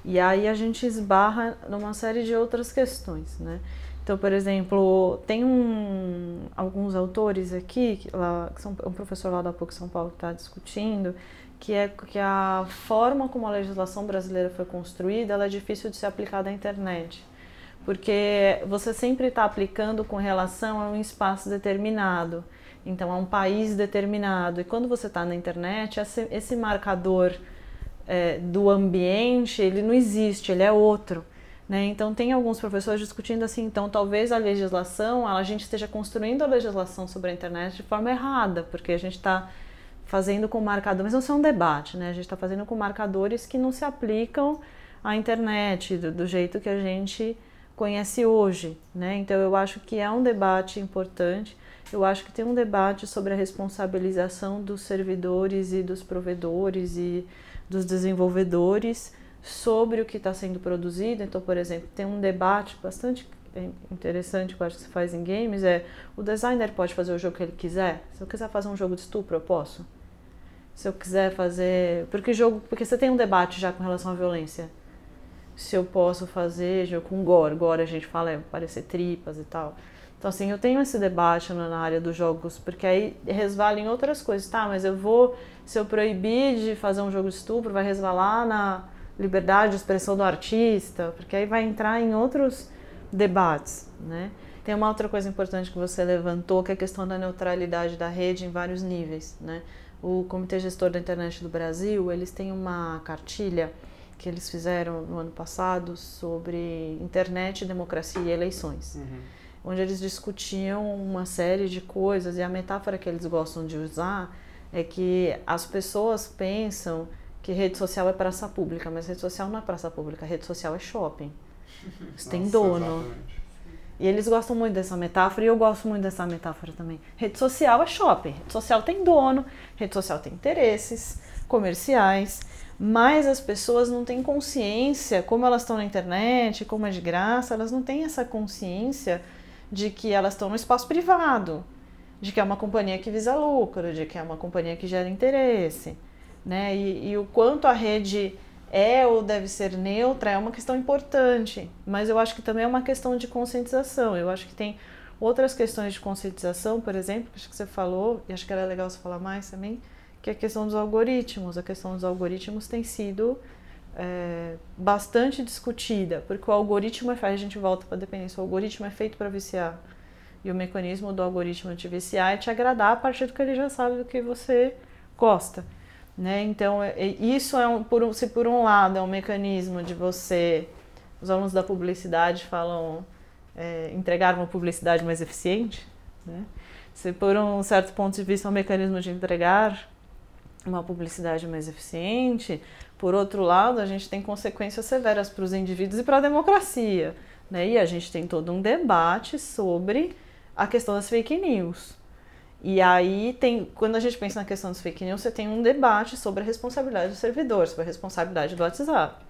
E aí a gente esbarra numa série de outras questões, né? Então, por exemplo, tem um, alguns autores aqui, que, lá, que são um professor lá da PUC São Paulo que está discutindo, que é que a forma como a legislação brasileira foi construída é difícil de ser aplicada à internet porque você sempre está aplicando com relação a um espaço determinado, então a um país determinado. E quando você está na internet, esse, marcador é, do ambiente ele não existe, ele é outro. Né? Então tem alguns professores discutindo assim, então talvez a legislação, a gente esteja construindo a legislação sobre a internet de forma errada, porque a gente está fazendo com marcadores, mas não é um debate, né? A gente está fazendo com marcadores que não se aplicam à internet do, do jeito que a gente conhece hoje, né? Então eu acho que é um debate importante. Eu acho que tem um debate sobre a responsabilização dos servidores e dos provedores e dos desenvolvedores sobre o que está sendo produzido. Então, por exemplo, tem um debate bastante interessante que eu acho que se faz em games é o designer pode fazer o jogo que ele quiser. Se eu quiser fazer um jogo de estupro, eu posso. Se eu quiser fazer, porque jogo, porque você tem um debate já com relação à violência se eu posso fazer com gore. Gore a gente fala é parecer tripas e tal. Então, assim, eu tenho esse debate na área dos jogos, porque aí resvala em outras coisas. Tá, mas eu vou, se eu proibir de fazer um jogo de estupro, vai resvalar na liberdade de expressão do artista, porque aí vai entrar em outros debates, né? Tem uma outra coisa importante que você levantou, que é a questão da neutralidade da rede em vários níveis, né? O Comitê Gestor da Internet do Brasil, eles têm uma cartilha que eles fizeram no ano passado sobre internet, democracia e eleições. Uhum. Onde eles discutiam uma série de coisas e a metáfora que eles gostam de usar é que as pessoas pensam que rede social é praça pública, mas rede social não é praça pública, rede social é shopping. Isso tem dono. Exatamente. E eles gostam muito dessa metáfora e eu gosto muito dessa metáfora também. Rede social é shopping, rede social tem dono, rede social tem interesses comerciais mas as pessoas não têm consciência, como elas estão na internet, como é de graça, elas não têm essa consciência de que elas estão no espaço privado, de que é uma companhia que visa lucro, de que é uma companhia que gera interesse, né? E, e o quanto a rede é ou deve ser neutra é uma questão importante, mas eu acho que também é uma questão de conscientização. Eu acho que tem outras questões de conscientização, por exemplo, que acho que você falou, e acho que era legal você falar mais também, que é a questão dos algoritmos. A questão dos algoritmos tem sido é, bastante discutida, porque o algoritmo é feito, a gente volta para a dependência, o algoritmo é feito para viciar. E o mecanismo do algoritmo de viciar é te agradar a partir do que ele já sabe do que você gosta. Né? Então, é, é isso é um, por, se por um lado é um mecanismo de você, os alunos da publicidade falam é, entregar uma publicidade mais eficiente, né? se por um certo ponto de vista é um mecanismo de entregar uma publicidade mais eficiente, por outro lado, a gente tem consequências severas para os indivíduos e para a democracia. Né? E a gente tem todo um debate sobre a questão das fake news. E aí tem, quando a gente pensa na questão das fake news, você tem um debate sobre a responsabilidade do servidor, sobre a responsabilidade do WhatsApp.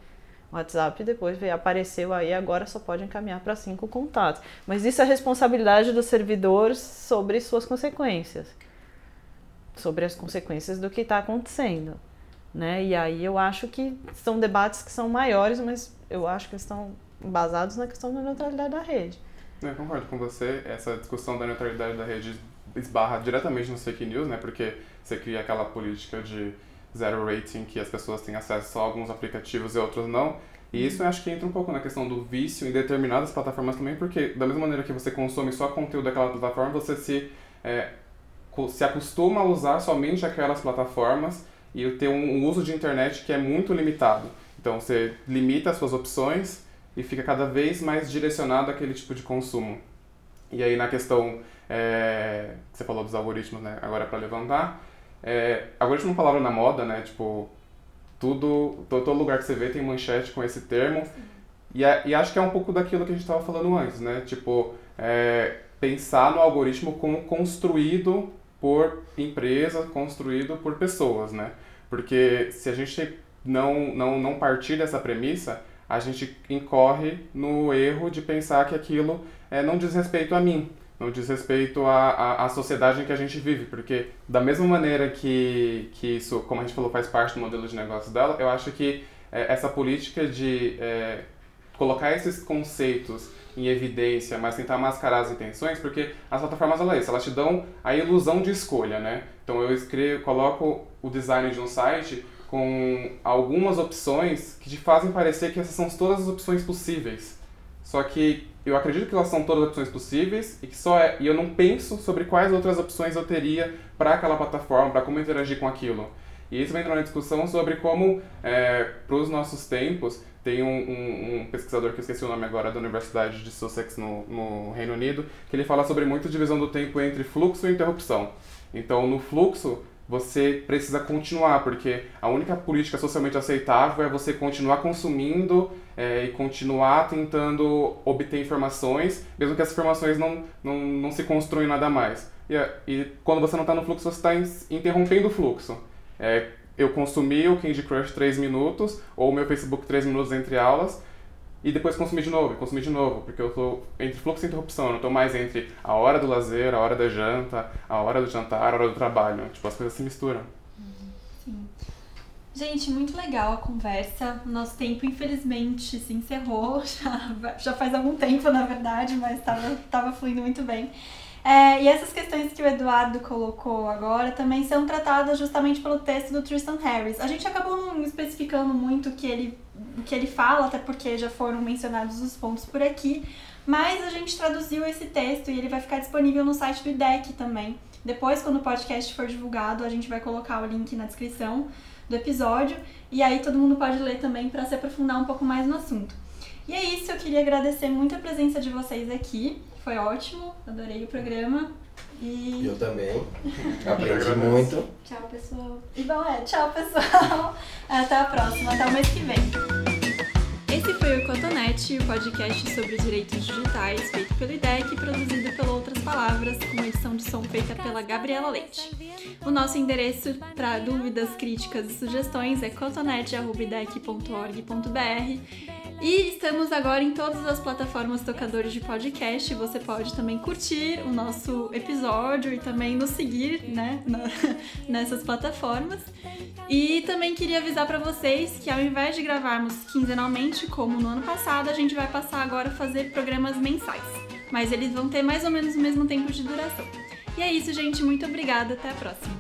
O WhatsApp depois veio, apareceu aí, agora só pode encaminhar para cinco contatos. Mas isso é responsabilidade do servidor sobre suas consequências. Sobre as consequências do que está acontecendo. Né? E aí eu acho que são debates que são maiores, mas eu acho que estão basados na questão da neutralidade da rede. Eu concordo com você. Essa discussão da neutralidade da rede esbarra diretamente no fake news, né? Porque você cria aquela política de zero rating que as pessoas têm acesso a alguns aplicativos e outros não. E isso eu acho que entra um pouco na questão do vício em determinadas plataformas também, porque da mesma maneira que você consome só conteúdo daquela plataforma, você se, é, se acostuma a usar somente aquelas plataformas e ter um, uso de internet que é muito limitado. Então você limita as suas opções e fica cada vez mais direcionado àquele tipo de consumo. E aí na questão é, que você falou dos algoritmos, né? Agora para levantar, é, algoritmo é uma palavra na moda, né? Tipo, tudo, todo, todo lugar que você vê tem manchete com esse termo. E, e acho que é um pouco daquilo que a gente estava falando antes, né? Tipo, é, pensar no algoritmo como construído por empresa, construído por pessoas, né? Porque se a gente não, não, não partir dessa premissa, a gente incorre no erro de pensar que aquilo é, não diz respeito a mim, não diz respeito à, à, sociedade em que a gente vive, porque da mesma maneira que, que isso, como a gente falou, faz parte do modelo de negócio dela, eu acho que é, essa política de é, colocar esses conceitos em evidência, mas tentar mascarar as intenções, porque as plataformas elas, elas te dão a ilusão de escolha, né? Então eu escrevo, coloco o design de um site com algumas opções que te fazem parecer que essas são todas as opções possíveis. Só que eu acredito que elas são todas as opções possíveis e que só é, e eu não penso sobre quais outras opções eu teria para aquela plataforma, para como interagir com aquilo. E isso vem entrar na discussão sobre como, é, para os nossos tempos, tem um, um, um, pesquisador que eu esqueci o nome agora da Universidade de Sussex no, no Reino Unido, que ele fala sobre muito divisão do tempo entre fluxo e interrupção. Então, no fluxo, você precisa continuar, porque a única política socialmente aceitável é você continuar consumindo é, e continuar tentando obter informações, mesmo que essas informações não, não, não se construam nada mais. E, e quando você não está no fluxo, você está interrompendo o fluxo. É, eu consumi o Candy Crush 3 minutos, ou o meu Facebook 3 minutos entre aulas, e depois consumir de novo, consumir de novo, porque eu estou entre fluxo e interrupção, eu não estou mais entre a hora do lazer, a hora da janta, a hora do jantar, a hora do trabalho. Tipo, as coisas se misturam. Sim. Gente, muito legal a conversa. Nosso tempo, infelizmente, se encerrou. Já, já faz algum tempo, na verdade, mas estava tava fluindo muito bem. É, e essas questões que o Eduardo colocou agora também são tratadas justamente pelo texto do Tristan Harris. A gente acabou não especificando muito o que ele, o que ele fala, até porque já foram mencionados os pontos por aqui, mas a gente traduziu esse texto e ele vai ficar disponível no site do IDEC também. Depois, quando o podcast for divulgado, a gente vai colocar o link na descrição do episódio e aí todo mundo pode ler também para se aprofundar um pouco mais no assunto. E é isso, eu queria agradecer muito a presença de vocês aqui. Foi ótimo, adorei o programa. E... Eu também. Aprendi muito. Tchau, pessoal. E bom, é, tchau, pessoal. Até a próxima, até o mês que vem. Esse foi o Cotonete, o podcast sobre direitos digitais, feito pelo IDEC e produzido pela Outras Palavras, com edição de som feita pela Gabriela Leite. O nosso endereço para dúvidas, críticas e sugestões é cotonete.idec.org.br e estamos agora em todas as plataformas tocadores de podcast. Você pode também curtir o nosso episódio e também nos seguir, né, nessas plataformas. E também queria avisar para vocês que ao invés de gravarmos quinzenalmente, como no ano passado, a gente vai passar agora a fazer programas mensais. Mas eles vão ter mais ou menos o mesmo tempo de duração. E é isso, gente. Muito obrigada. Até a próxima.